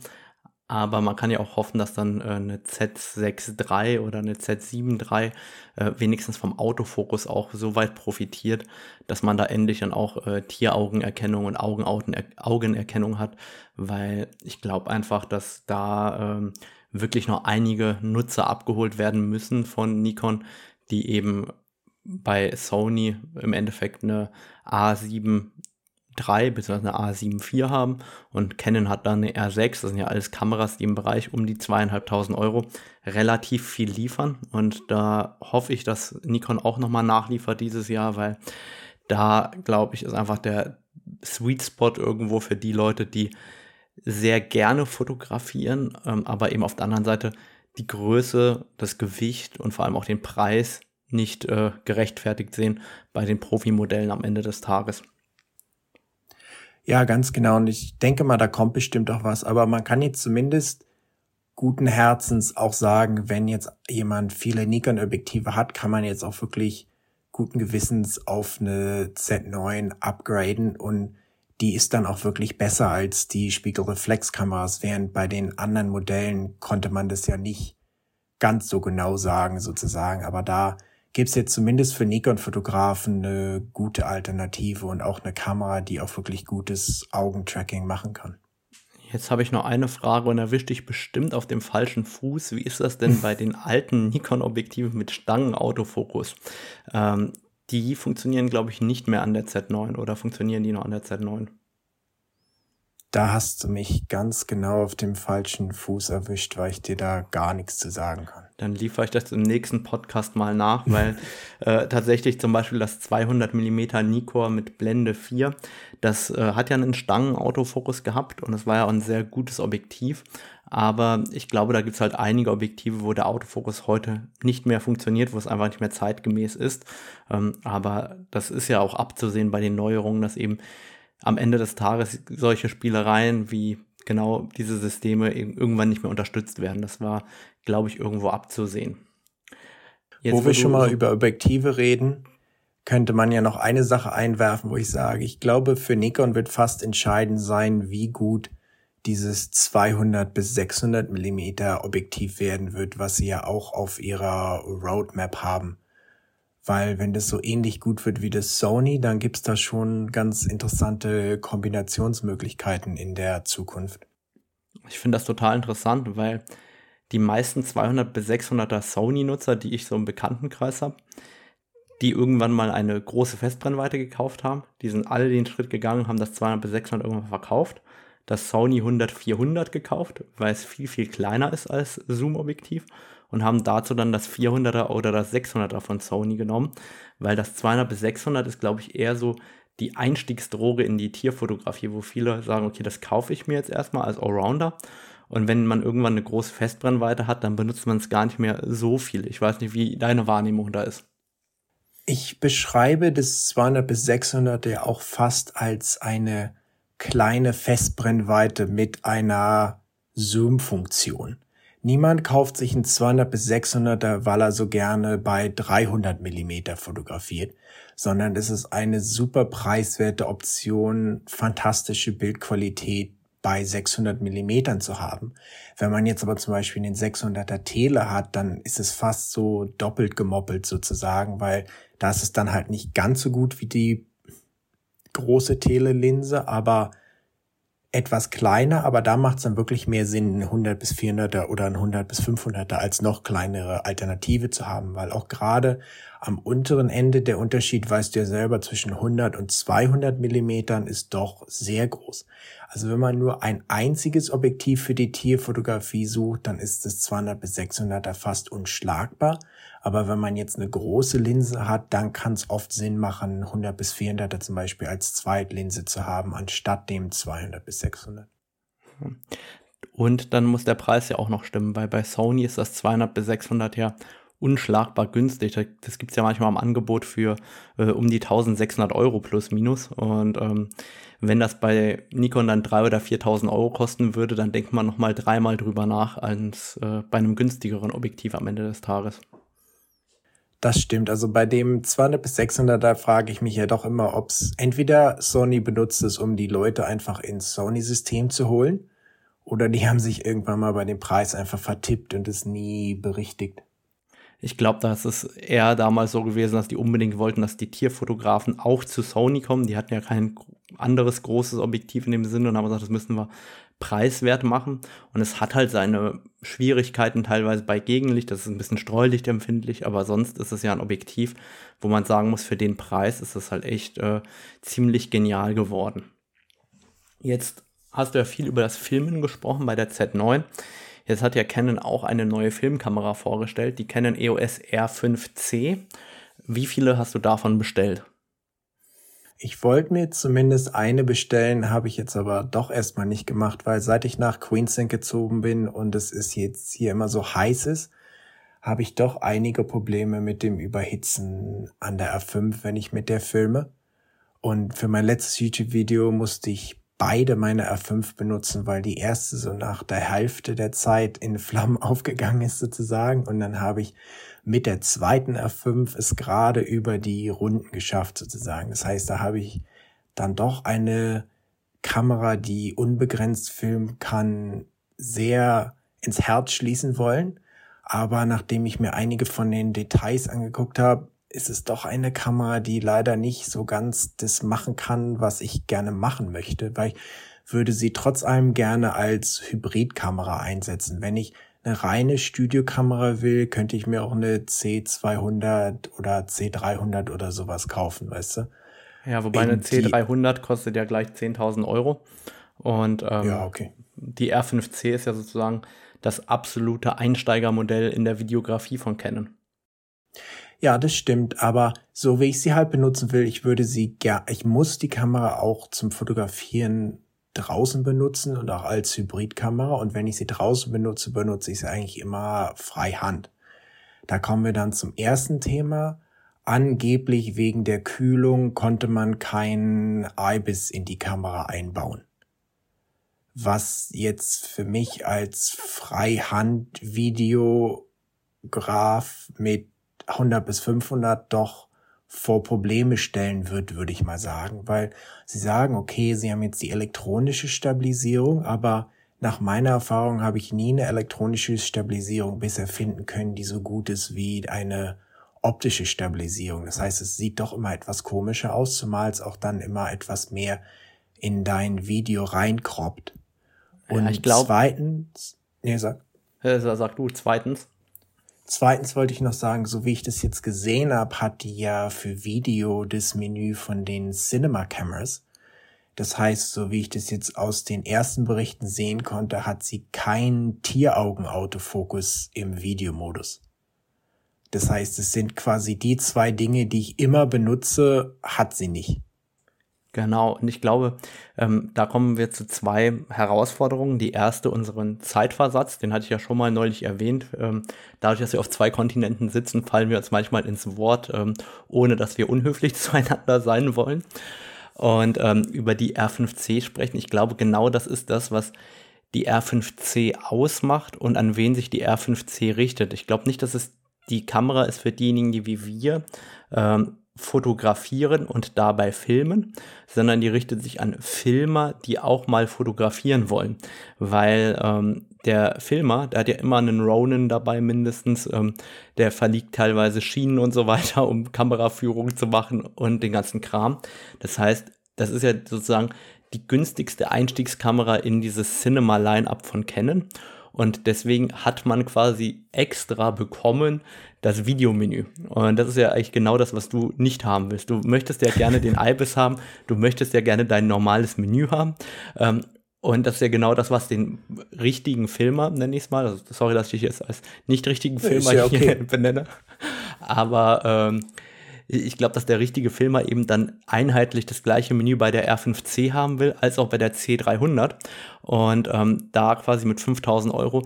Aber man kann ja auch hoffen, dass dann äh, eine Z6 III oder eine Z7 III äh, wenigstens vom Autofokus auch so weit profitiert, dass man da endlich dann auch äh, Tieraugenerkennung und Augenerkennung hat, weil ich glaube einfach, dass da ähm, wirklich noch einige Nutzer abgeholt werden müssen von Nikon, die eben bei Sony im Endeffekt eine A7 3 bzw. eine A7 IV haben und Canon hat dann eine R6, das sind ja alles Kameras, die im Bereich um die zweieinhalbtausend Euro relativ viel liefern und da hoffe ich, dass Nikon auch nochmal nachliefert dieses Jahr, weil da glaube ich ist einfach der Sweet Spot irgendwo für die Leute, die sehr gerne fotografieren, ähm, aber eben auf der anderen Seite die Größe, das Gewicht und vor allem auch den Preis nicht äh, gerechtfertigt sehen bei den Profimodellen am Ende des Tages. Ja, ganz genau. Und ich denke mal, da kommt bestimmt auch was. Aber man kann jetzt zumindest guten Herzens auch sagen, wenn jetzt jemand viele Nikon-Objektive hat, kann man jetzt auch wirklich guten Gewissens auf eine Z9 upgraden und die ist dann auch wirklich besser als die Spiegelreflexkameras, während bei den anderen Modellen konnte man das ja nicht ganz so genau sagen sozusagen, aber da gibt es jetzt zumindest für Nikon-Fotografen eine gute Alternative und auch eine Kamera, die auch wirklich gutes Augentracking machen kann. Jetzt habe ich noch eine Frage und erwische dich bestimmt auf dem falschen Fuß. Wie ist das denn bei den alten Nikon-Objektiven mit Stangenautofokus? Ähm, die funktionieren, glaube ich, nicht mehr an der Z9 oder funktionieren die noch an der Z9? Da hast du mich ganz genau auf dem falschen Fuß erwischt, weil ich dir da gar nichts zu sagen kann. Dann liefere ich das im nächsten Podcast mal nach, weil äh, tatsächlich zum Beispiel das 200 mm Nikkor mit Blende 4, das äh, hat ja einen Stangenautofokus gehabt und es war ja auch ein sehr gutes Objektiv. Aber ich glaube, da gibt es halt einige Objektive, wo der Autofokus heute nicht mehr funktioniert, wo es einfach nicht mehr zeitgemäß ist. Ähm, aber das ist ja auch abzusehen bei den Neuerungen, dass eben am Ende des Tages solche Spielereien wie genau diese Systeme irgendwann nicht mehr unterstützt werden. Das war, glaube ich, irgendwo abzusehen. Jetzt, wo wir schon mal über Objektive reden, könnte man ja noch eine Sache einwerfen, wo ich sage, ich glaube, für Nikon wird fast entscheidend sein, wie gut dieses 200 bis 600 Millimeter Objektiv werden wird, was sie ja auch auf ihrer Roadmap haben weil wenn das so ähnlich gut wird wie das Sony, dann gibt's da schon ganz interessante Kombinationsmöglichkeiten in der Zukunft. Ich finde das total interessant, weil die meisten 200 bis 600er Sony-Nutzer, die ich so im Bekanntenkreis habe, die irgendwann mal eine große Festbrennweite gekauft haben, die sind alle den Schritt gegangen, haben das 200 bis 600 irgendwann verkauft, das Sony 100-400 gekauft, weil es viel, viel kleiner ist als Zoom-Objektiv und haben dazu dann das 400er oder das 600er von Sony genommen, weil das 200 bis 600 ist, glaube ich, eher so die Einstiegsdroge in die Tierfotografie, wo viele sagen, okay, das kaufe ich mir jetzt erstmal als Allrounder. Und wenn man irgendwann eine große Festbrennweite hat, dann benutzt man es gar nicht mehr so viel. Ich weiß nicht, wie deine Wahrnehmung da ist. Ich beschreibe das 200 bis 600 ja auch fast als eine kleine Festbrennweite mit einer Zoom-Funktion. Niemand kauft sich ein 200 bis 600er, weil er so gerne bei 300 Millimeter fotografiert, sondern es ist eine super preiswerte Option, fantastische Bildqualität bei 600 Millimetern zu haben. Wenn man jetzt aber zum Beispiel den 600er Tele hat, dann ist es fast so doppelt gemoppelt sozusagen, weil da ist es dann halt nicht ganz so gut wie die große Telelinse, aber etwas kleiner, aber da macht es dann wirklich mehr Sinn, ein 100 bis 400er oder ein 100 bis 500er als noch kleinere Alternative zu haben, weil auch gerade am unteren Ende der Unterschied, weißt du ja selber, zwischen 100 und 200 Millimetern ist doch sehr groß. Also wenn man nur ein einziges Objektiv für die Tierfotografie sucht, dann ist das 200 bis 600er fast unschlagbar. Aber wenn man jetzt eine große Linse hat, dann kann es oft Sinn machen, 100 bis 400er zum Beispiel als Zweitlinse zu haben, anstatt dem 200 bis 600. Und dann muss der Preis ja auch noch stimmen, weil bei Sony ist das 200 bis 600 ja unschlagbar günstig. Das gibt es ja manchmal am Angebot für äh, um die 1600 Euro plus minus. Und ähm, wenn das bei Nikon dann 3.000 oder 4.000 Euro kosten würde, dann denkt man nochmal dreimal drüber nach als äh, bei einem günstigeren Objektiv am Ende des Tages. Das stimmt. Also bei dem 200 bis 600, da frage ich mich ja doch immer, ob es entweder Sony benutzt es, um die Leute einfach ins Sony-System zu holen, oder die haben sich irgendwann mal bei dem Preis einfach vertippt und es nie berichtigt. Ich glaube, das ist eher damals so gewesen, dass die unbedingt wollten, dass die Tierfotografen auch zu Sony kommen. Die hatten ja kein anderes großes Objektiv in dem Sinne und haben gesagt, das müssen wir preiswert machen. Und es hat halt seine Schwierigkeiten teilweise bei Gegenlicht. Das ist ein bisschen streulichtempfindlich, aber sonst ist es ja ein Objektiv, wo man sagen muss, für den Preis ist es halt echt äh, ziemlich genial geworden. Jetzt hast du ja viel über das Filmen gesprochen bei der Z9. Jetzt hat ja Canon auch eine neue Filmkamera vorgestellt, die Canon EOS R5C. Wie viele hast du davon bestellt? Ich wollte mir zumindest eine bestellen, habe ich jetzt aber doch erstmal nicht gemacht, weil seit ich nach Queensland gezogen bin und es ist jetzt hier immer so heiß ist, habe ich doch einige Probleme mit dem Überhitzen an der R5, wenn ich mit der filme. Und für mein letztes YouTube-Video musste ich beide meine R5 benutzen, weil die erste so nach der Hälfte der Zeit in Flammen aufgegangen ist sozusagen. Und dann habe ich mit der zweiten R5 es gerade über die Runden geschafft sozusagen. Das heißt, da habe ich dann doch eine Kamera, die unbegrenzt filmen kann, sehr ins Herz schließen wollen. Aber nachdem ich mir einige von den Details angeguckt habe, ist es doch eine Kamera, die leider nicht so ganz das machen kann, was ich gerne machen möchte, weil ich würde sie trotz allem gerne als Hybridkamera einsetzen. Wenn ich eine reine Studiokamera will, könnte ich mir auch eine C200 oder C300 oder sowas kaufen, weißt du? Ja, wobei eine C300 kostet ja gleich 10.000 Euro. Und ähm, ja, okay. die R5C ist ja sozusagen das absolute Einsteigermodell in der Videografie von Canon. Ja, das stimmt, aber so wie ich sie halt benutzen will, ich würde sie ja, ich muss die Kamera auch zum Fotografieren draußen benutzen und auch als Hybridkamera. Und wenn ich sie draußen benutze, benutze ich sie eigentlich immer freihand. Da kommen wir dann zum ersten Thema. Angeblich wegen der Kühlung konnte man kein IBIS in die Kamera einbauen. Was jetzt für mich als Freihand-Videograf mit 100 bis 500 doch vor Probleme stellen wird, würde ich mal sagen, weil sie sagen, okay, sie haben jetzt die elektronische Stabilisierung, aber nach meiner Erfahrung habe ich nie eine elektronische Stabilisierung bisher finden können, die so gut ist wie eine optische Stabilisierung. Das heißt, es sieht doch immer etwas komischer aus, zumal es auch dann immer etwas mehr in dein Video reinkroppt. Und ja, ich glaube. Zweitens, nee, sag. Sag du, zweitens. Zweitens wollte ich noch sagen, so wie ich das jetzt gesehen habe, hat die ja für Video das Menü von den Cinema Cameras. Das heißt, so wie ich das jetzt aus den ersten Berichten sehen konnte, hat sie keinen Tieraugen-Autofokus im Videomodus. Das heißt, es sind quasi die zwei Dinge, die ich immer benutze, hat sie nicht. Genau, und ich glaube, ähm, da kommen wir zu zwei Herausforderungen. Die erste, unseren Zeitversatz, den hatte ich ja schon mal neulich erwähnt. Ähm, dadurch, dass wir auf zwei Kontinenten sitzen, fallen wir uns manchmal ins Wort, ähm, ohne dass wir unhöflich zueinander sein wollen. Und ähm, über die R5C sprechen. Ich glaube, genau das ist das, was die R5C ausmacht und an wen sich die R5C richtet. Ich glaube nicht, dass es die Kamera ist für diejenigen, die wie wir ähm, fotografieren und dabei filmen, sondern die richtet sich an Filmer, die auch mal fotografieren wollen. Weil ähm, der Filmer, der hat ja immer einen Ronin dabei mindestens, ähm, der verliegt teilweise Schienen und so weiter, um Kameraführung zu machen und den ganzen Kram. Das heißt, das ist ja sozusagen die günstigste Einstiegskamera in dieses Cinema-Line-Up von Canon. Und deswegen hat man quasi extra bekommen das Videomenü. Und das ist ja eigentlich genau das, was du nicht haben willst. Du möchtest ja gerne den IBIS haben, du möchtest ja gerne dein normales Menü haben. Ähm, und das ist ja genau das, was den richtigen Filmer, nenne ich es mal, also, sorry, dass ich dich jetzt als nicht richtigen Filmer ja okay. hier benenne, aber ähm, ich glaube, dass der richtige Filmer eben dann einheitlich das gleiche Menü bei der R5C haben will, als auch bei der C300 und ähm, da quasi mit 5000 Euro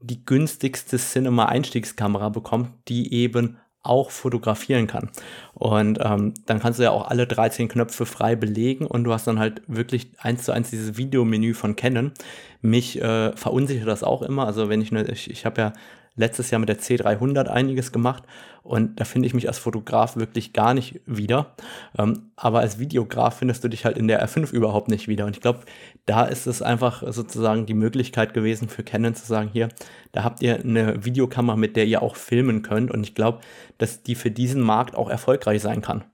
die günstigste Cinema-Einstiegskamera bekommt, die eben auch fotografieren kann. Und ähm, dann kannst du ja auch alle 13 Knöpfe frei belegen und du hast dann halt wirklich eins zu eins dieses Videomenü von Canon. Mich äh, verunsichert das auch immer. Also wenn ich ne, ich, ich habe ja letztes Jahr mit der C300 einiges gemacht und da finde ich mich als Fotograf wirklich gar nicht wieder. Ähm, aber als Videograf findest du dich halt in der R5 überhaupt nicht wieder. Und ich glaube, da ist es einfach sozusagen die Möglichkeit gewesen für Canon zu sagen, hier, da habt ihr eine Videokamera, mit der ihr auch filmen könnt. Und ich glaube, dass die für diesen Markt auch erfolgreich sein kann.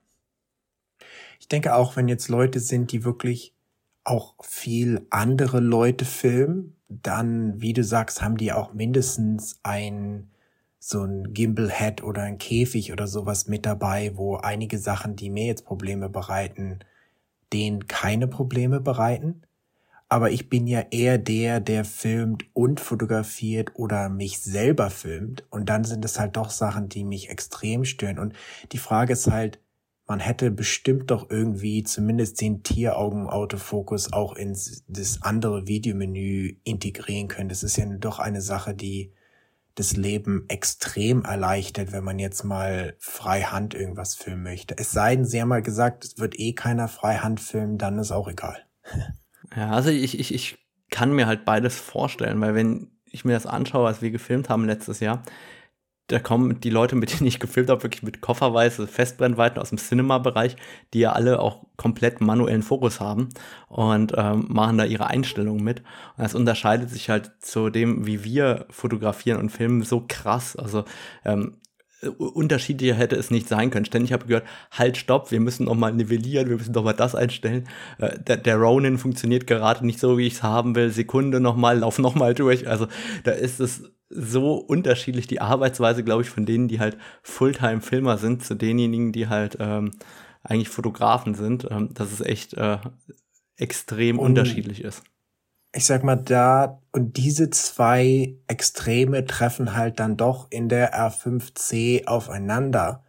Ich denke auch, wenn jetzt Leute sind, die wirklich auch viel andere Leute filmen, dann, wie du sagst, haben die auch mindestens ein so ein Gimbal-Head oder ein Käfig oder sowas mit dabei, wo einige Sachen, die mir jetzt Probleme bereiten, denen keine Probleme bereiten. Aber ich bin ja eher der, der filmt und fotografiert oder mich selber filmt. Und dann sind es halt doch Sachen, die mich extrem stören. Und die Frage ist halt, man hätte bestimmt doch irgendwie zumindest den Tieraugen-Autofokus auch ins das andere Videomenü integrieren können. Das ist ja doch eine Sache, die das Leben extrem erleichtert, wenn man jetzt mal freihand irgendwas filmen möchte. Es sei denn, sie haben mal gesagt, es wird eh keiner freihand filmen, dann ist auch egal. Ja, also ich, ich, ich kann mir halt beides vorstellen, weil wenn ich mir das anschaue, was wir gefilmt haben letztes Jahr, da kommen die Leute, mit denen ich gefilmt habe, wirklich mit kofferweise Festbrennweiten aus dem Cinema-Bereich, die ja alle auch komplett manuellen Fokus haben und ähm, machen da ihre Einstellungen mit. Und das unterscheidet sich halt zu dem, wie wir fotografieren und filmen, so krass. Also ähm, unterschiedlicher hätte es nicht sein können. Ständig habe ich gehört, halt, stopp, wir müssen noch mal nivellieren, wir müssen doch mal das einstellen. Äh, der, der Ronin funktioniert gerade nicht so, wie ich es haben will. Sekunde noch mal, lauf noch mal durch. Also da ist es so unterschiedlich, die Arbeitsweise, glaube ich, von denen, die halt Fulltime-Filmer sind, zu denjenigen, die halt ähm, eigentlich Fotografen sind, ähm, dass es echt äh, extrem Und unterschiedlich ist ich sag mal, da und diese zwei Extreme treffen halt dann doch in der R5C aufeinander.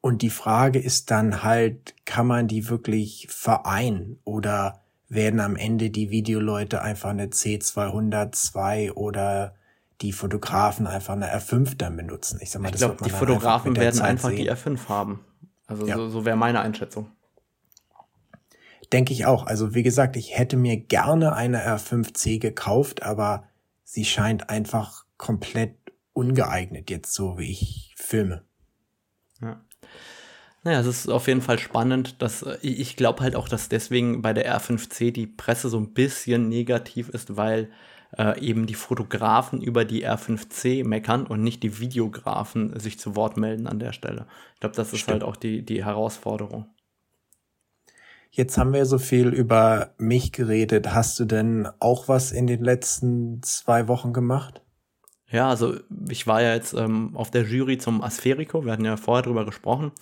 Und die Frage ist dann halt, kann man die wirklich vereinen oder werden am Ende die Videoleute einfach eine C202 oder die Fotografen einfach eine R5 dann benutzen? Ich sag mal, ich glaube, die Fotografen einfach werden Zeit einfach sehen. die R5 haben. Also ja. so, so wäre meine Einschätzung. Denke ich auch. Also wie gesagt, ich hätte mir gerne eine R5C gekauft, aber sie scheint einfach komplett ungeeignet jetzt so, wie ich filme. Ja. Naja, es ist auf jeden Fall spannend, dass äh, ich glaube halt auch, dass deswegen bei der R5C die Presse so ein bisschen negativ ist, weil äh, eben die Fotografen über die R5C meckern und nicht die Videografen sich zu Wort melden an der Stelle. Ich glaube, das ist Stimmt. halt auch die, die Herausforderung. Jetzt haben wir so viel über mich geredet. Hast du denn auch was in den letzten zwei Wochen gemacht? Ja, also ich war ja jetzt ähm, auf der Jury zum Aspherico. Wir hatten ja vorher drüber gesprochen.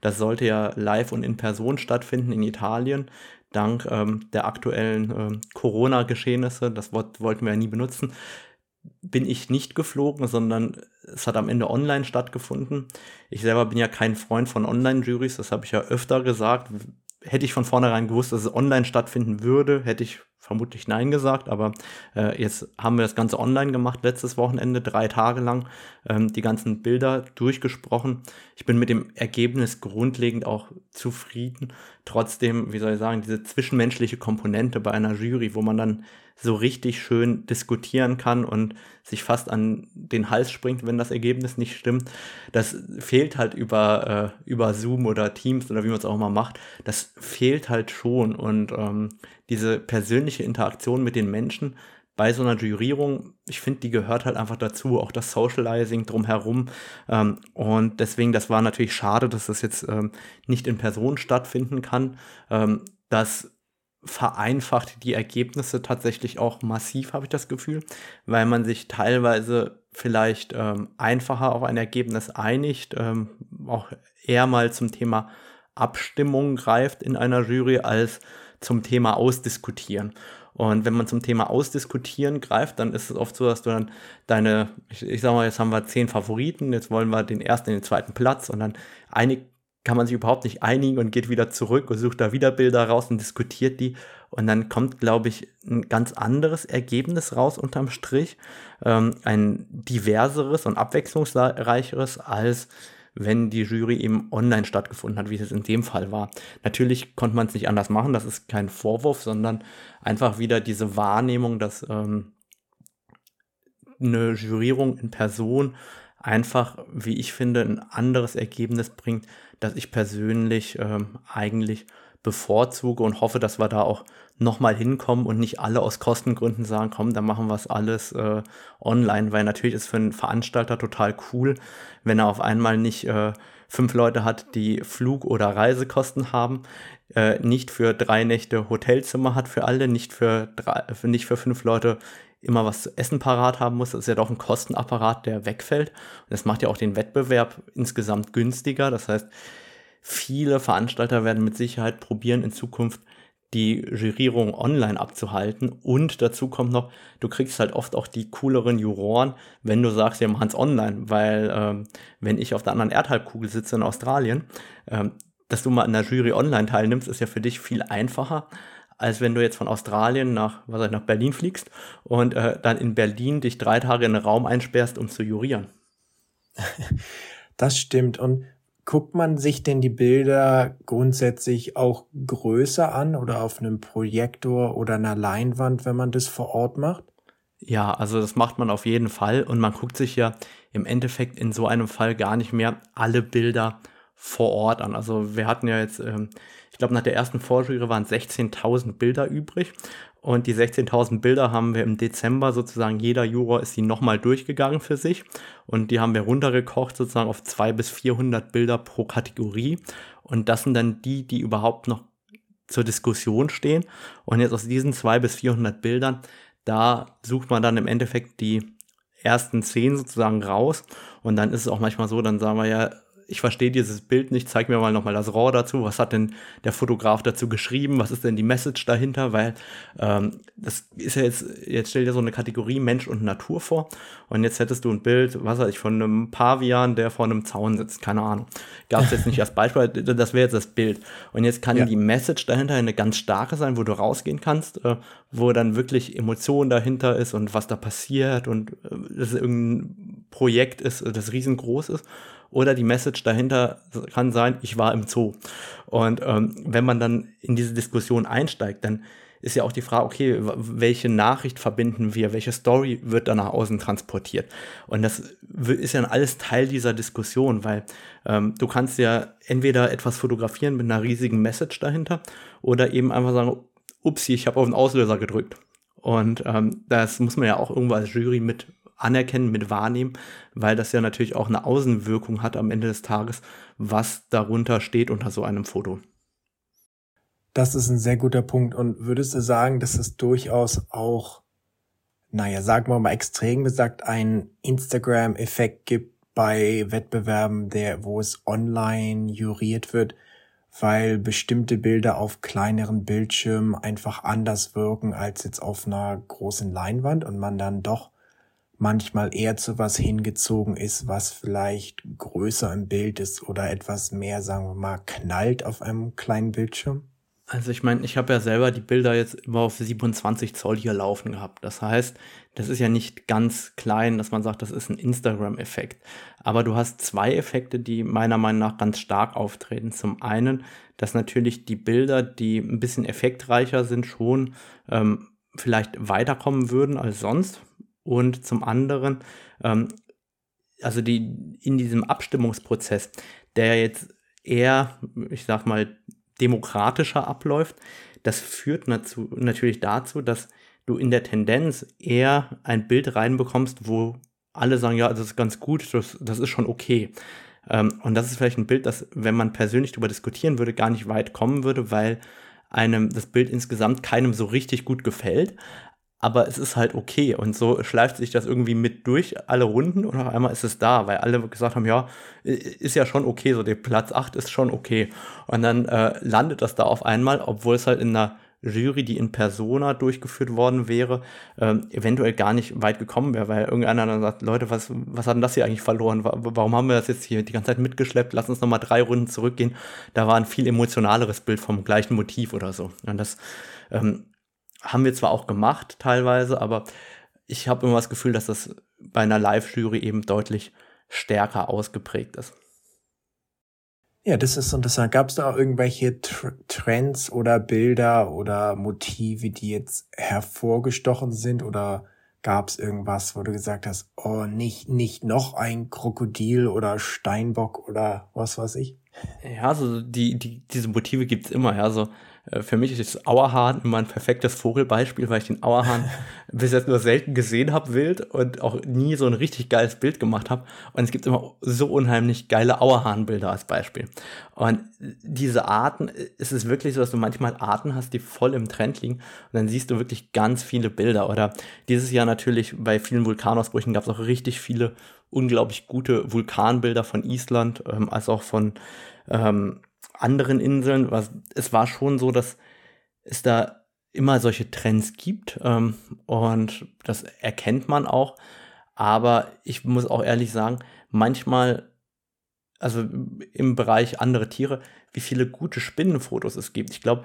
Das sollte ja live und in Person stattfinden in Italien. Dank ähm, der aktuellen ähm, Corona-Geschehnisse, das Wort wollten wir ja nie benutzen, bin ich nicht geflogen, sondern es hat am Ende online stattgefunden. Ich selber bin ja kein Freund von Online-Juries, das habe ich ja öfter gesagt, hätte ich von vornherein gewusst, dass es online stattfinden würde, hätte ich vermutlich Nein gesagt, aber äh, jetzt haben wir das Ganze online gemacht, letztes Wochenende, drei Tage lang, ähm, die ganzen Bilder durchgesprochen. Ich bin mit dem Ergebnis grundlegend auch zufrieden. Trotzdem, wie soll ich sagen, diese zwischenmenschliche Komponente bei einer Jury, wo man dann so richtig schön diskutieren kann und sich fast an den Hals springt, wenn das Ergebnis nicht stimmt. Das fehlt halt über, äh, über Zoom oder Teams oder wie man es auch mal macht. Das fehlt halt schon. Und ähm, diese persönliche Interaktion mit den Menschen bei so einer Jurierung, ich finde, die gehört halt einfach dazu, auch das Socializing drumherum. Ähm, und deswegen, das war natürlich schade, dass das jetzt ähm, nicht in Person stattfinden kann. Ähm, das vereinfacht die Ergebnisse tatsächlich auch massiv, habe ich das Gefühl, weil man sich teilweise vielleicht ähm, einfacher auf ein Ergebnis einigt, ähm, auch eher mal zum Thema Abstimmung greift in einer Jury als zum Thema Ausdiskutieren. Und wenn man zum Thema Ausdiskutieren greift, dann ist es oft so, dass du dann deine, ich, ich sag mal, jetzt haben wir zehn Favoriten, jetzt wollen wir den ersten, den zweiten Platz und dann einigt kann man sich überhaupt nicht einigen und geht wieder zurück und sucht da wieder Bilder raus und diskutiert die. Und dann kommt, glaube ich, ein ganz anderes Ergebnis raus unterm Strich. Ähm, ein diverseres und abwechslungsreicheres, als wenn die Jury eben online stattgefunden hat, wie es in dem Fall war. Natürlich konnte man es nicht anders machen, das ist kein Vorwurf, sondern einfach wieder diese Wahrnehmung, dass ähm, eine Jurierung in Person einfach, wie ich finde, ein anderes Ergebnis bringt, das ich persönlich ähm, eigentlich bevorzuge und hoffe, dass wir da auch nochmal hinkommen und nicht alle aus Kostengründen sagen, komm, dann machen wir es alles äh, online, weil natürlich ist für einen Veranstalter total cool, wenn er auf einmal nicht äh, fünf Leute hat, die Flug- oder Reisekosten haben, äh, nicht für drei Nächte Hotelzimmer hat für alle, nicht für, drei, nicht für fünf Leute immer was zu essen parat haben muss. Das ist ja doch ein Kostenapparat, der wegfällt. Und das macht ja auch den Wettbewerb insgesamt günstiger. Das heißt, viele Veranstalter werden mit Sicherheit probieren, in Zukunft die Jurierung online abzuhalten. Und dazu kommt noch, du kriegst halt oft auch die cooleren Juroren, wenn du sagst, wir machen es online. Weil ähm, wenn ich auf der anderen Erdhalbkugel sitze in Australien, ähm, dass du mal in der Jury online teilnimmst, ist ja für dich viel einfacher, als wenn du jetzt von Australien nach, was ich, nach Berlin fliegst und äh, dann in Berlin dich drei Tage in einen Raum einsperrst, um zu jurieren. Das stimmt. Und guckt man sich denn die Bilder grundsätzlich auch größer an oder auf einem Projektor oder einer Leinwand, wenn man das vor Ort macht? Ja, also das macht man auf jeden Fall und man guckt sich ja im Endeffekt in so einem Fall gar nicht mehr alle Bilder vor Ort an. Also wir hatten ja jetzt, ähm, glaube, nach der ersten Vorjury waren 16.000 Bilder übrig. Und die 16.000 Bilder haben wir im Dezember sozusagen, jeder Juror ist die nochmal durchgegangen für sich. Und die haben wir runtergekocht sozusagen auf 200 bis 400 Bilder pro Kategorie. Und das sind dann die, die überhaupt noch zur Diskussion stehen. Und jetzt aus diesen 200 bis 400 Bildern, da sucht man dann im Endeffekt die ersten zehn sozusagen raus. Und dann ist es auch manchmal so, dann sagen wir ja, ich verstehe dieses Bild nicht, zeig mir mal nochmal das RAW dazu, was hat denn der Fotograf dazu geschrieben, was ist denn die Message dahinter, weil ähm, das ist ja jetzt, jetzt stell dir so eine Kategorie Mensch und Natur vor und jetzt hättest du ein Bild, was weiß ich, von einem Pavian, der vor einem Zaun sitzt, keine Ahnung. Gab es jetzt nicht als Beispiel, das wäre jetzt das Bild. Und jetzt kann ja. die Message dahinter eine ganz starke sein, wo du rausgehen kannst, äh, wo dann wirklich Emotion dahinter ist und was da passiert und äh, das irgendein Projekt ist, das riesengroß ist oder die Message dahinter kann sein, ich war im Zoo. Und ähm, wenn man dann in diese Diskussion einsteigt, dann ist ja auch die Frage, okay, welche Nachricht verbinden wir, welche Story wird da nach außen transportiert? Und das ist ja alles Teil dieser Diskussion, weil ähm, du kannst ja entweder etwas fotografieren mit einer riesigen Message dahinter oder eben einfach sagen, upsi, ich habe auf den Auslöser gedrückt. Und ähm, das muss man ja auch irgendwo als Jury mit anerkennen, mit wahrnehmen, weil das ja natürlich auch eine Außenwirkung hat am Ende des Tages, was darunter steht unter so einem Foto. Das ist ein sehr guter Punkt. Und würdest du sagen, dass es durchaus auch, naja, sagen wir mal extrem gesagt, einen Instagram-Effekt gibt bei Wettbewerben, der, wo es online juriert wird, weil bestimmte Bilder auf kleineren Bildschirmen einfach anders wirken als jetzt auf einer großen Leinwand und man dann doch manchmal eher zu was hingezogen ist, was vielleicht größer im Bild ist oder etwas mehr, sagen wir mal, knallt auf einem kleinen Bildschirm? Also ich meine, ich habe ja selber die Bilder jetzt immer auf 27 Zoll hier laufen gehabt. Das heißt, das ist ja nicht ganz klein, dass man sagt, das ist ein Instagram-Effekt. Aber du hast zwei Effekte, die meiner Meinung nach ganz stark auftreten. Zum einen, dass natürlich die Bilder, die ein bisschen effektreicher sind, schon ähm, vielleicht weiterkommen würden als sonst, und zum anderen, ähm, also die in diesem Abstimmungsprozess, der jetzt eher, ich sag mal, demokratischer abläuft, das führt dazu, natürlich dazu, dass du in der Tendenz eher ein Bild reinbekommst, wo alle sagen, ja, das ist ganz gut, das, das ist schon okay. Ähm, und das ist vielleicht ein Bild, das, wenn man persönlich darüber diskutieren würde, gar nicht weit kommen würde, weil einem das Bild insgesamt keinem so richtig gut gefällt aber es ist halt okay. Und so schleift sich das irgendwie mit durch alle Runden und auf einmal ist es da, weil alle gesagt haben, ja, ist ja schon okay, so der Platz 8 ist schon okay. Und dann äh, landet das da auf einmal, obwohl es halt in einer Jury, die in Persona durchgeführt worden wäre, ähm, eventuell gar nicht weit gekommen wäre, weil irgendeiner dann sagt, Leute, was, was hat denn das hier eigentlich verloren? Warum haben wir das jetzt hier die ganze Zeit mitgeschleppt? Lass uns nochmal drei Runden zurückgehen. Da war ein viel emotionaleres Bild vom gleichen Motiv oder so. Und das ähm, haben wir zwar auch gemacht teilweise, aber ich habe immer das Gefühl, dass das bei einer Live-Jury eben deutlich stärker ausgeprägt ist. Ja, das ist interessant. Gab es da auch irgendwelche Tr Trends oder Bilder oder Motive, die jetzt hervorgestochen sind oder gab es irgendwas, wo du gesagt hast, oh, nicht, nicht noch ein Krokodil oder Steinbock oder was weiß ich? Ja, also die, die, diese Motive gibt's immer, ja. So, äh, für mich ist Auerhahn immer ein perfektes Vogelbeispiel, weil ich den Auerhahn bis jetzt nur selten gesehen habe, wild und auch nie so ein richtig geiles Bild gemacht habe. Und es gibt immer so unheimlich geile Auerhahnbilder als Beispiel. Und diese Arten, ist es wirklich so, dass du manchmal Arten hast, die voll im Trend liegen und dann siehst du wirklich ganz viele Bilder. Oder dieses Jahr natürlich bei vielen Vulkanausbrüchen gab es auch richtig viele unglaublich gute Vulkanbilder von Island, ähm, als auch von ähm, anderen Inseln. Es war schon so, dass es da immer solche Trends gibt ähm, und das erkennt man auch. Aber ich muss auch ehrlich sagen, manchmal, also im Bereich andere Tiere, wie viele gute Spinnenfotos es gibt. Ich glaube,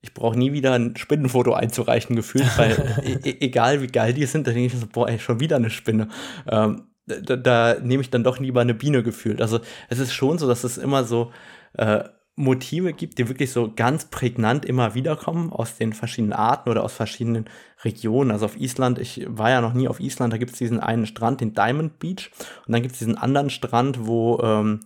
ich brauche nie wieder ein Spinnenfoto einzureichen gefühlt, weil e, e egal wie geil die sind, da denke ich so, boah, ey, schon wieder eine Spinne. Ähm, da, da nehme ich dann doch lieber eine Biene gefühlt. Also es ist schon so, dass es immer so äh, Motive gibt, die wirklich so ganz prägnant immer wiederkommen aus den verschiedenen Arten oder aus verschiedenen Regionen. Also auf Island, ich war ja noch nie auf Island, da gibt es diesen einen Strand, den Diamond Beach, und dann gibt es diesen anderen Strand, wo ähm,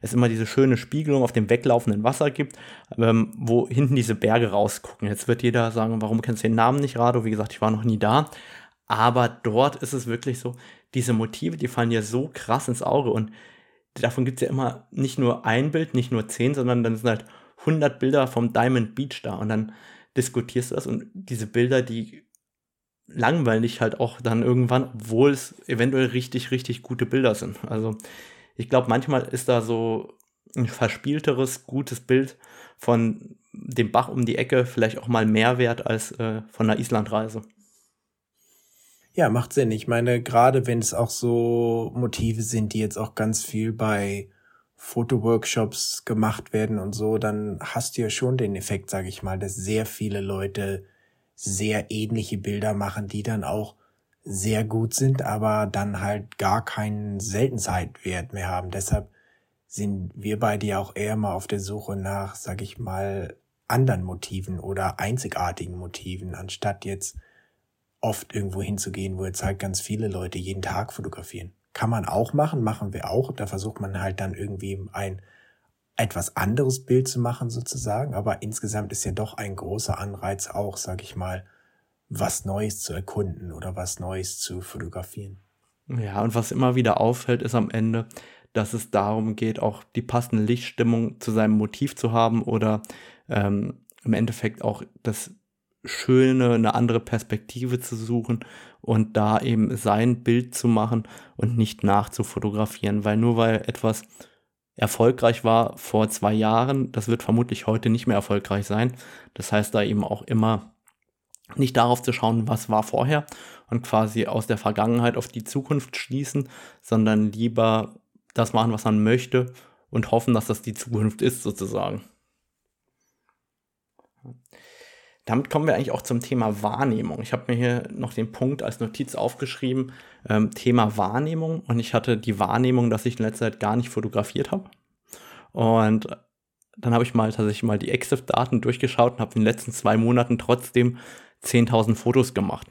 es immer diese schöne Spiegelung auf dem weglaufenden Wasser gibt, ähm, wo hinten diese Berge rausgucken. Jetzt wird jeder sagen, warum kennst du den Namen nicht, Rado? Wie gesagt, ich war noch nie da. Aber dort ist es wirklich so, diese Motive, die fallen ja so krass ins Auge und davon gibt es ja immer nicht nur ein Bild, nicht nur zehn, sondern dann sind halt 100 Bilder vom Diamond Beach da und dann diskutierst du das und diese Bilder, die langweilen dich halt auch dann irgendwann, obwohl es eventuell richtig, richtig gute Bilder sind. Also ich glaube, manchmal ist da so ein verspielteres, gutes Bild von dem Bach um die Ecke vielleicht auch mal mehr wert als äh, von einer Islandreise. Ja, macht Sinn. Ich meine, gerade wenn es auch so Motive sind, die jetzt auch ganz viel bei Fotoworkshops gemacht werden und so, dann hast du ja schon den Effekt, sage ich mal, dass sehr viele Leute sehr ähnliche Bilder machen, die dann auch sehr gut sind, aber dann halt gar keinen Seltenzeitwert mehr haben. Deshalb sind wir beide ja auch eher mal auf der Suche nach, sag ich mal, anderen Motiven oder einzigartigen Motiven, anstatt jetzt oft irgendwo hinzugehen, wo jetzt halt ganz viele Leute jeden Tag fotografieren. Kann man auch machen, machen wir auch. Da versucht man halt dann irgendwie ein etwas anderes Bild zu machen sozusagen. Aber insgesamt ist ja doch ein großer Anreiz auch, sag ich mal, was Neues zu erkunden oder was Neues zu fotografieren. Ja, und was immer wieder auffällt, ist am Ende, dass es darum geht, auch die passende Lichtstimmung zu seinem Motiv zu haben oder ähm, im Endeffekt auch das schöne, eine andere Perspektive zu suchen und da eben sein Bild zu machen und nicht nachzufotografieren, weil nur weil etwas erfolgreich war vor zwei Jahren, das wird vermutlich heute nicht mehr erfolgreich sein. Das heißt da eben auch immer nicht darauf zu schauen, was war vorher und quasi aus der Vergangenheit auf die Zukunft schließen, sondern lieber das machen, was man möchte und hoffen, dass das die Zukunft ist sozusagen damit kommen wir eigentlich auch zum Thema Wahrnehmung. Ich habe mir hier noch den Punkt als Notiz aufgeschrieben, ähm, Thema Wahrnehmung. Und ich hatte die Wahrnehmung, dass ich in letzter Zeit gar nicht fotografiert habe. Und dann habe ich mal tatsächlich mal die EXIF-Daten durchgeschaut und habe in den letzten zwei Monaten trotzdem 10.000 Fotos gemacht.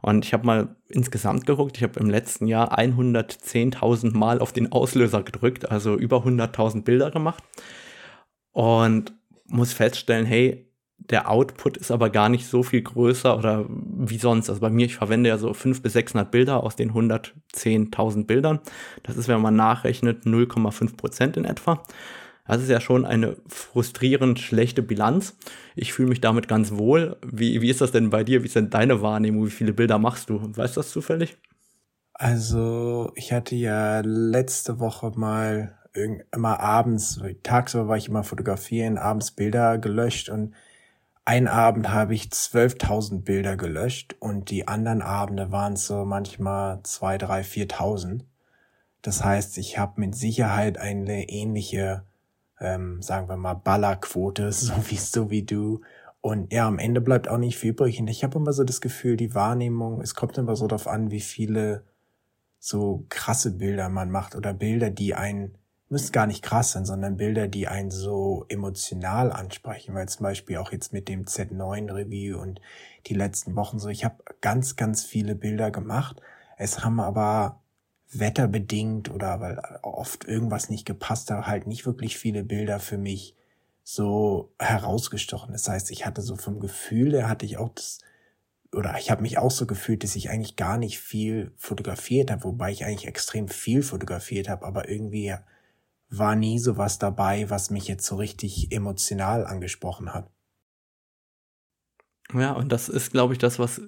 Und ich habe mal insgesamt geguckt, ich habe im letzten Jahr 110.000 Mal auf den Auslöser gedrückt, also über 100.000 Bilder gemacht. Und muss feststellen, hey, der Output ist aber gar nicht so viel größer oder wie sonst. Also bei mir, ich verwende ja so 500 bis 600 Bilder aus den 110.000 Bildern. Das ist, wenn man nachrechnet, 0,5 Prozent in etwa. Das ist ja schon eine frustrierend schlechte Bilanz. Ich fühle mich damit ganz wohl. Wie, wie ist das denn bei dir? Wie ist denn deine Wahrnehmung? Wie viele Bilder machst du? Weißt du das zufällig? Also, ich hatte ja letzte Woche mal immer abends, tagsüber war ich immer fotografieren, abends Bilder gelöscht und ein Abend habe ich 12.000 Bilder gelöscht und die anderen Abende waren es so manchmal 2, 3, 4.000. Das heißt, ich habe mit Sicherheit eine ähnliche, ähm, sagen wir mal, Ballerquote, so wie, so wie du. Und ja, am Ende bleibt auch nicht viel übrig. Und ich habe immer so das Gefühl, die Wahrnehmung, es kommt immer so darauf an, wie viele so krasse Bilder man macht oder Bilder, die einen müssen gar nicht krass sein, sondern Bilder, die einen so emotional ansprechen, weil zum Beispiel auch jetzt mit dem Z9 Review und die letzten Wochen so, ich habe ganz, ganz viele Bilder gemacht. Es haben aber wetterbedingt oder weil oft irgendwas nicht gepasst hat, halt nicht wirklich viele Bilder für mich so herausgestochen. Das heißt, ich hatte so vom Gefühl, da hatte ich auch das, oder ich habe mich auch so gefühlt, dass ich eigentlich gar nicht viel fotografiert habe, wobei ich eigentlich extrem viel fotografiert habe, aber irgendwie war nie so was dabei, was mich jetzt so richtig emotional angesprochen hat. Ja, und das ist, glaube ich, das, was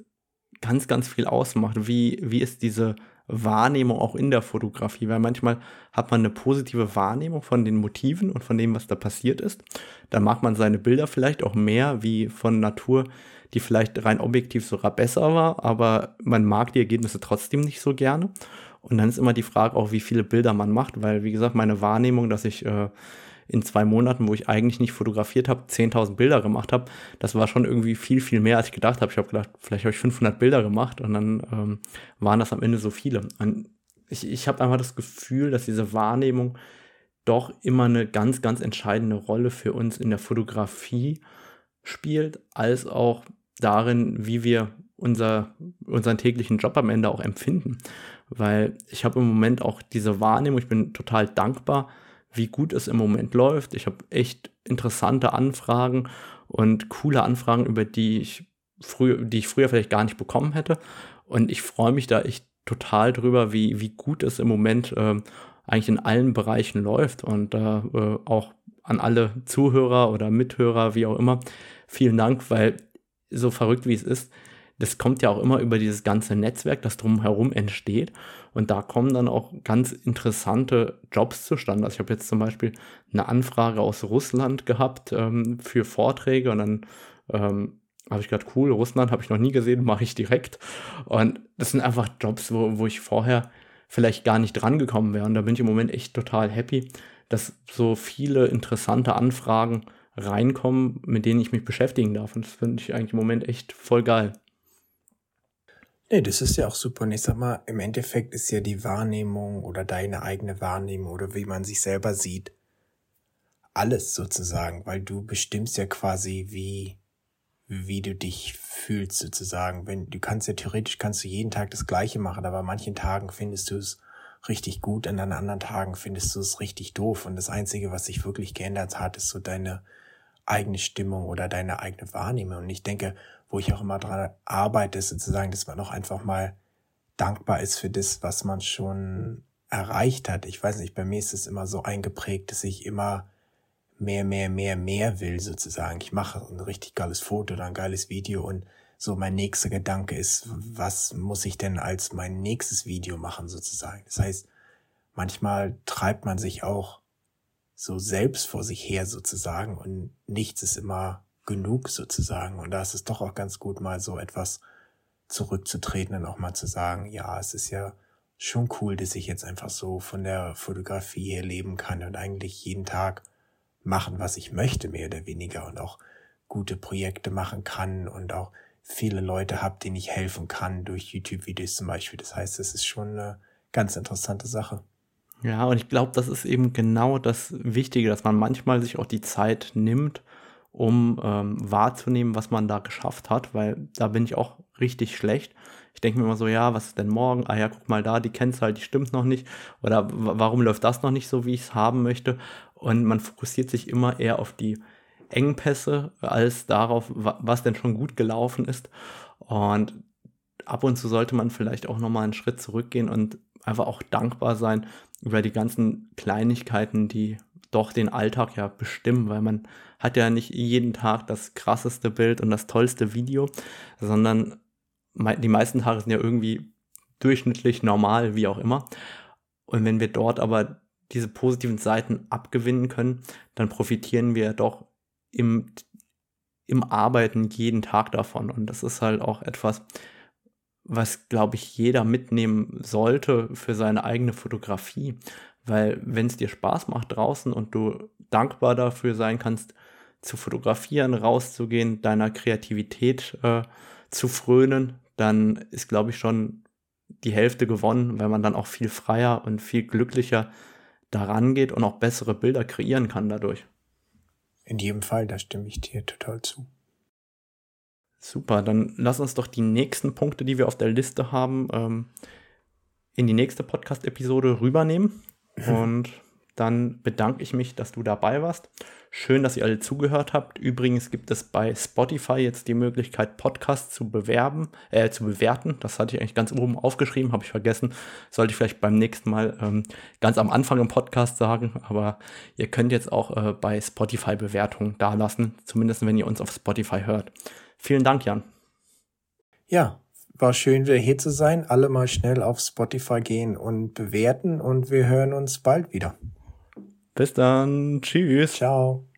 ganz, ganz viel ausmacht. Wie, wie ist diese Wahrnehmung auch in der Fotografie? Weil manchmal hat man eine positive Wahrnehmung von den Motiven und von dem, was da passiert ist. Da mag man seine Bilder vielleicht auch mehr wie von Natur, die vielleicht rein objektiv sogar besser war, aber man mag die Ergebnisse trotzdem nicht so gerne. Und dann ist immer die Frage auch, wie viele Bilder man macht, weil, wie gesagt, meine Wahrnehmung, dass ich äh, in zwei Monaten, wo ich eigentlich nicht fotografiert habe, 10.000 Bilder gemacht habe, das war schon irgendwie viel, viel mehr, als ich gedacht habe. Ich habe gedacht, vielleicht habe ich 500 Bilder gemacht und dann ähm, waren das am Ende so viele. Und ich, ich habe einfach das Gefühl, dass diese Wahrnehmung doch immer eine ganz, ganz entscheidende Rolle für uns in der Fotografie spielt, als auch darin, wie wir unser, unseren täglichen Job am Ende auch empfinden. Weil ich habe im Moment auch diese Wahrnehmung, ich bin total dankbar, wie gut es im Moment läuft. Ich habe echt interessante Anfragen und coole Anfragen, über die ich früher, die ich früher vielleicht gar nicht bekommen hätte. Und ich freue mich da echt total drüber, wie, wie gut es im Moment äh, eigentlich in allen Bereichen läuft. Und äh, äh, auch an alle Zuhörer oder Mithörer, wie auch immer, vielen Dank, weil so verrückt wie es ist, das kommt ja auch immer über dieses ganze Netzwerk, das drumherum entsteht. Und da kommen dann auch ganz interessante Jobs zustande. Also ich habe jetzt zum Beispiel eine Anfrage aus Russland gehabt ähm, für Vorträge und dann ähm, habe ich gedacht, cool, Russland habe ich noch nie gesehen, mache ich direkt. Und das sind einfach Jobs, wo, wo ich vorher vielleicht gar nicht dran gekommen wäre. Und da bin ich im Moment echt total happy, dass so viele interessante Anfragen reinkommen, mit denen ich mich beschäftigen darf. Und das finde ich eigentlich im Moment echt voll geil. Nee, das ist ja auch super. Und ich sag mal, im Endeffekt ist ja die Wahrnehmung oder deine eigene Wahrnehmung oder wie man sich selber sieht, alles sozusagen, weil du bestimmst ja quasi, wie, wie du dich fühlst sozusagen. Wenn, du kannst ja theoretisch kannst du jeden Tag das Gleiche machen, aber an manchen Tagen findest du es richtig gut, und an anderen Tagen findest du es richtig doof. Und das Einzige, was sich wirklich geändert hat, ist so deine eigene Stimmung oder deine eigene Wahrnehmung. Und ich denke, wo ich auch immer dran arbeite, sozusagen, dass man auch einfach mal dankbar ist für das, was man schon erreicht hat. Ich weiß nicht, bei mir ist es immer so eingeprägt, dass ich immer mehr, mehr, mehr, mehr will, sozusagen. Ich mache ein richtig geiles Foto oder ein geiles Video und so mein nächster Gedanke ist, was muss ich denn als mein nächstes Video machen, sozusagen. Das heißt, manchmal treibt man sich auch so selbst vor sich her, sozusagen, und nichts ist immer genug sozusagen. Und da ist es doch auch ganz gut, mal so etwas zurückzutreten und auch mal zu sagen, ja, es ist ja schon cool, dass ich jetzt einfach so von der Fotografie her leben kann und eigentlich jeden Tag machen, was ich möchte, mehr oder weniger und auch gute Projekte machen kann und auch viele Leute habe, denen ich helfen kann durch YouTube-Videos zum Beispiel. Das heißt, es ist schon eine ganz interessante Sache. Ja, und ich glaube, das ist eben genau das Wichtige, dass man manchmal sich auch die Zeit nimmt, um ähm, wahrzunehmen, was man da geschafft hat, weil da bin ich auch richtig schlecht. Ich denke mir immer so, ja, was ist denn morgen? Ah ja, guck mal da, die Kennzahl, die stimmt noch nicht. Oder warum läuft das noch nicht so, wie ich es haben möchte? Und man fokussiert sich immer eher auf die Engpässe als darauf, was denn schon gut gelaufen ist. Und ab und zu sollte man vielleicht auch nochmal einen Schritt zurückgehen und einfach auch dankbar sein über die ganzen Kleinigkeiten, die doch den Alltag ja bestimmen, weil man hat ja nicht jeden Tag das krasseste Bild und das tollste Video, sondern die meisten Tage sind ja irgendwie durchschnittlich normal, wie auch immer. Und wenn wir dort aber diese positiven Seiten abgewinnen können, dann profitieren wir doch im, im Arbeiten jeden Tag davon. Und das ist halt auch etwas, was, glaube ich, jeder mitnehmen sollte für seine eigene Fotografie. Weil wenn es dir Spaß macht draußen und du dankbar dafür sein kannst, zu fotografieren, rauszugehen, deiner Kreativität äh, zu frönen, dann ist, glaube ich, schon die Hälfte gewonnen, weil man dann auch viel freier und viel glücklicher daran geht und auch bessere Bilder kreieren kann dadurch. In jedem Fall, da stimme ich dir total zu. Super, dann lass uns doch die nächsten Punkte, die wir auf der Liste haben, ähm, in die nächste Podcast-Episode rübernehmen. Und dann bedanke ich mich, dass du dabei warst. Schön, dass ihr alle zugehört habt. Übrigens gibt es bei Spotify jetzt die Möglichkeit, Podcasts zu bewerben, äh, zu bewerten. Das hatte ich eigentlich ganz oben aufgeschrieben, habe ich vergessen. Sollte ich vielleicht beim nächsten Mal ähm, ganz am Anfang im Podcast sagen. Aber ihr könnt jetzt auch äh, bei Spotify Bewertungen dalassen, zumindest wenn ihr uns auf Spotify hört. Vielen Dank, Jan. Ja, war schön, wieder hier zu sein. Alle mal schnell auf Spotify gehen und bewerten und wir hören uns bald wieder. Bis dann. Tschüss. Ciao.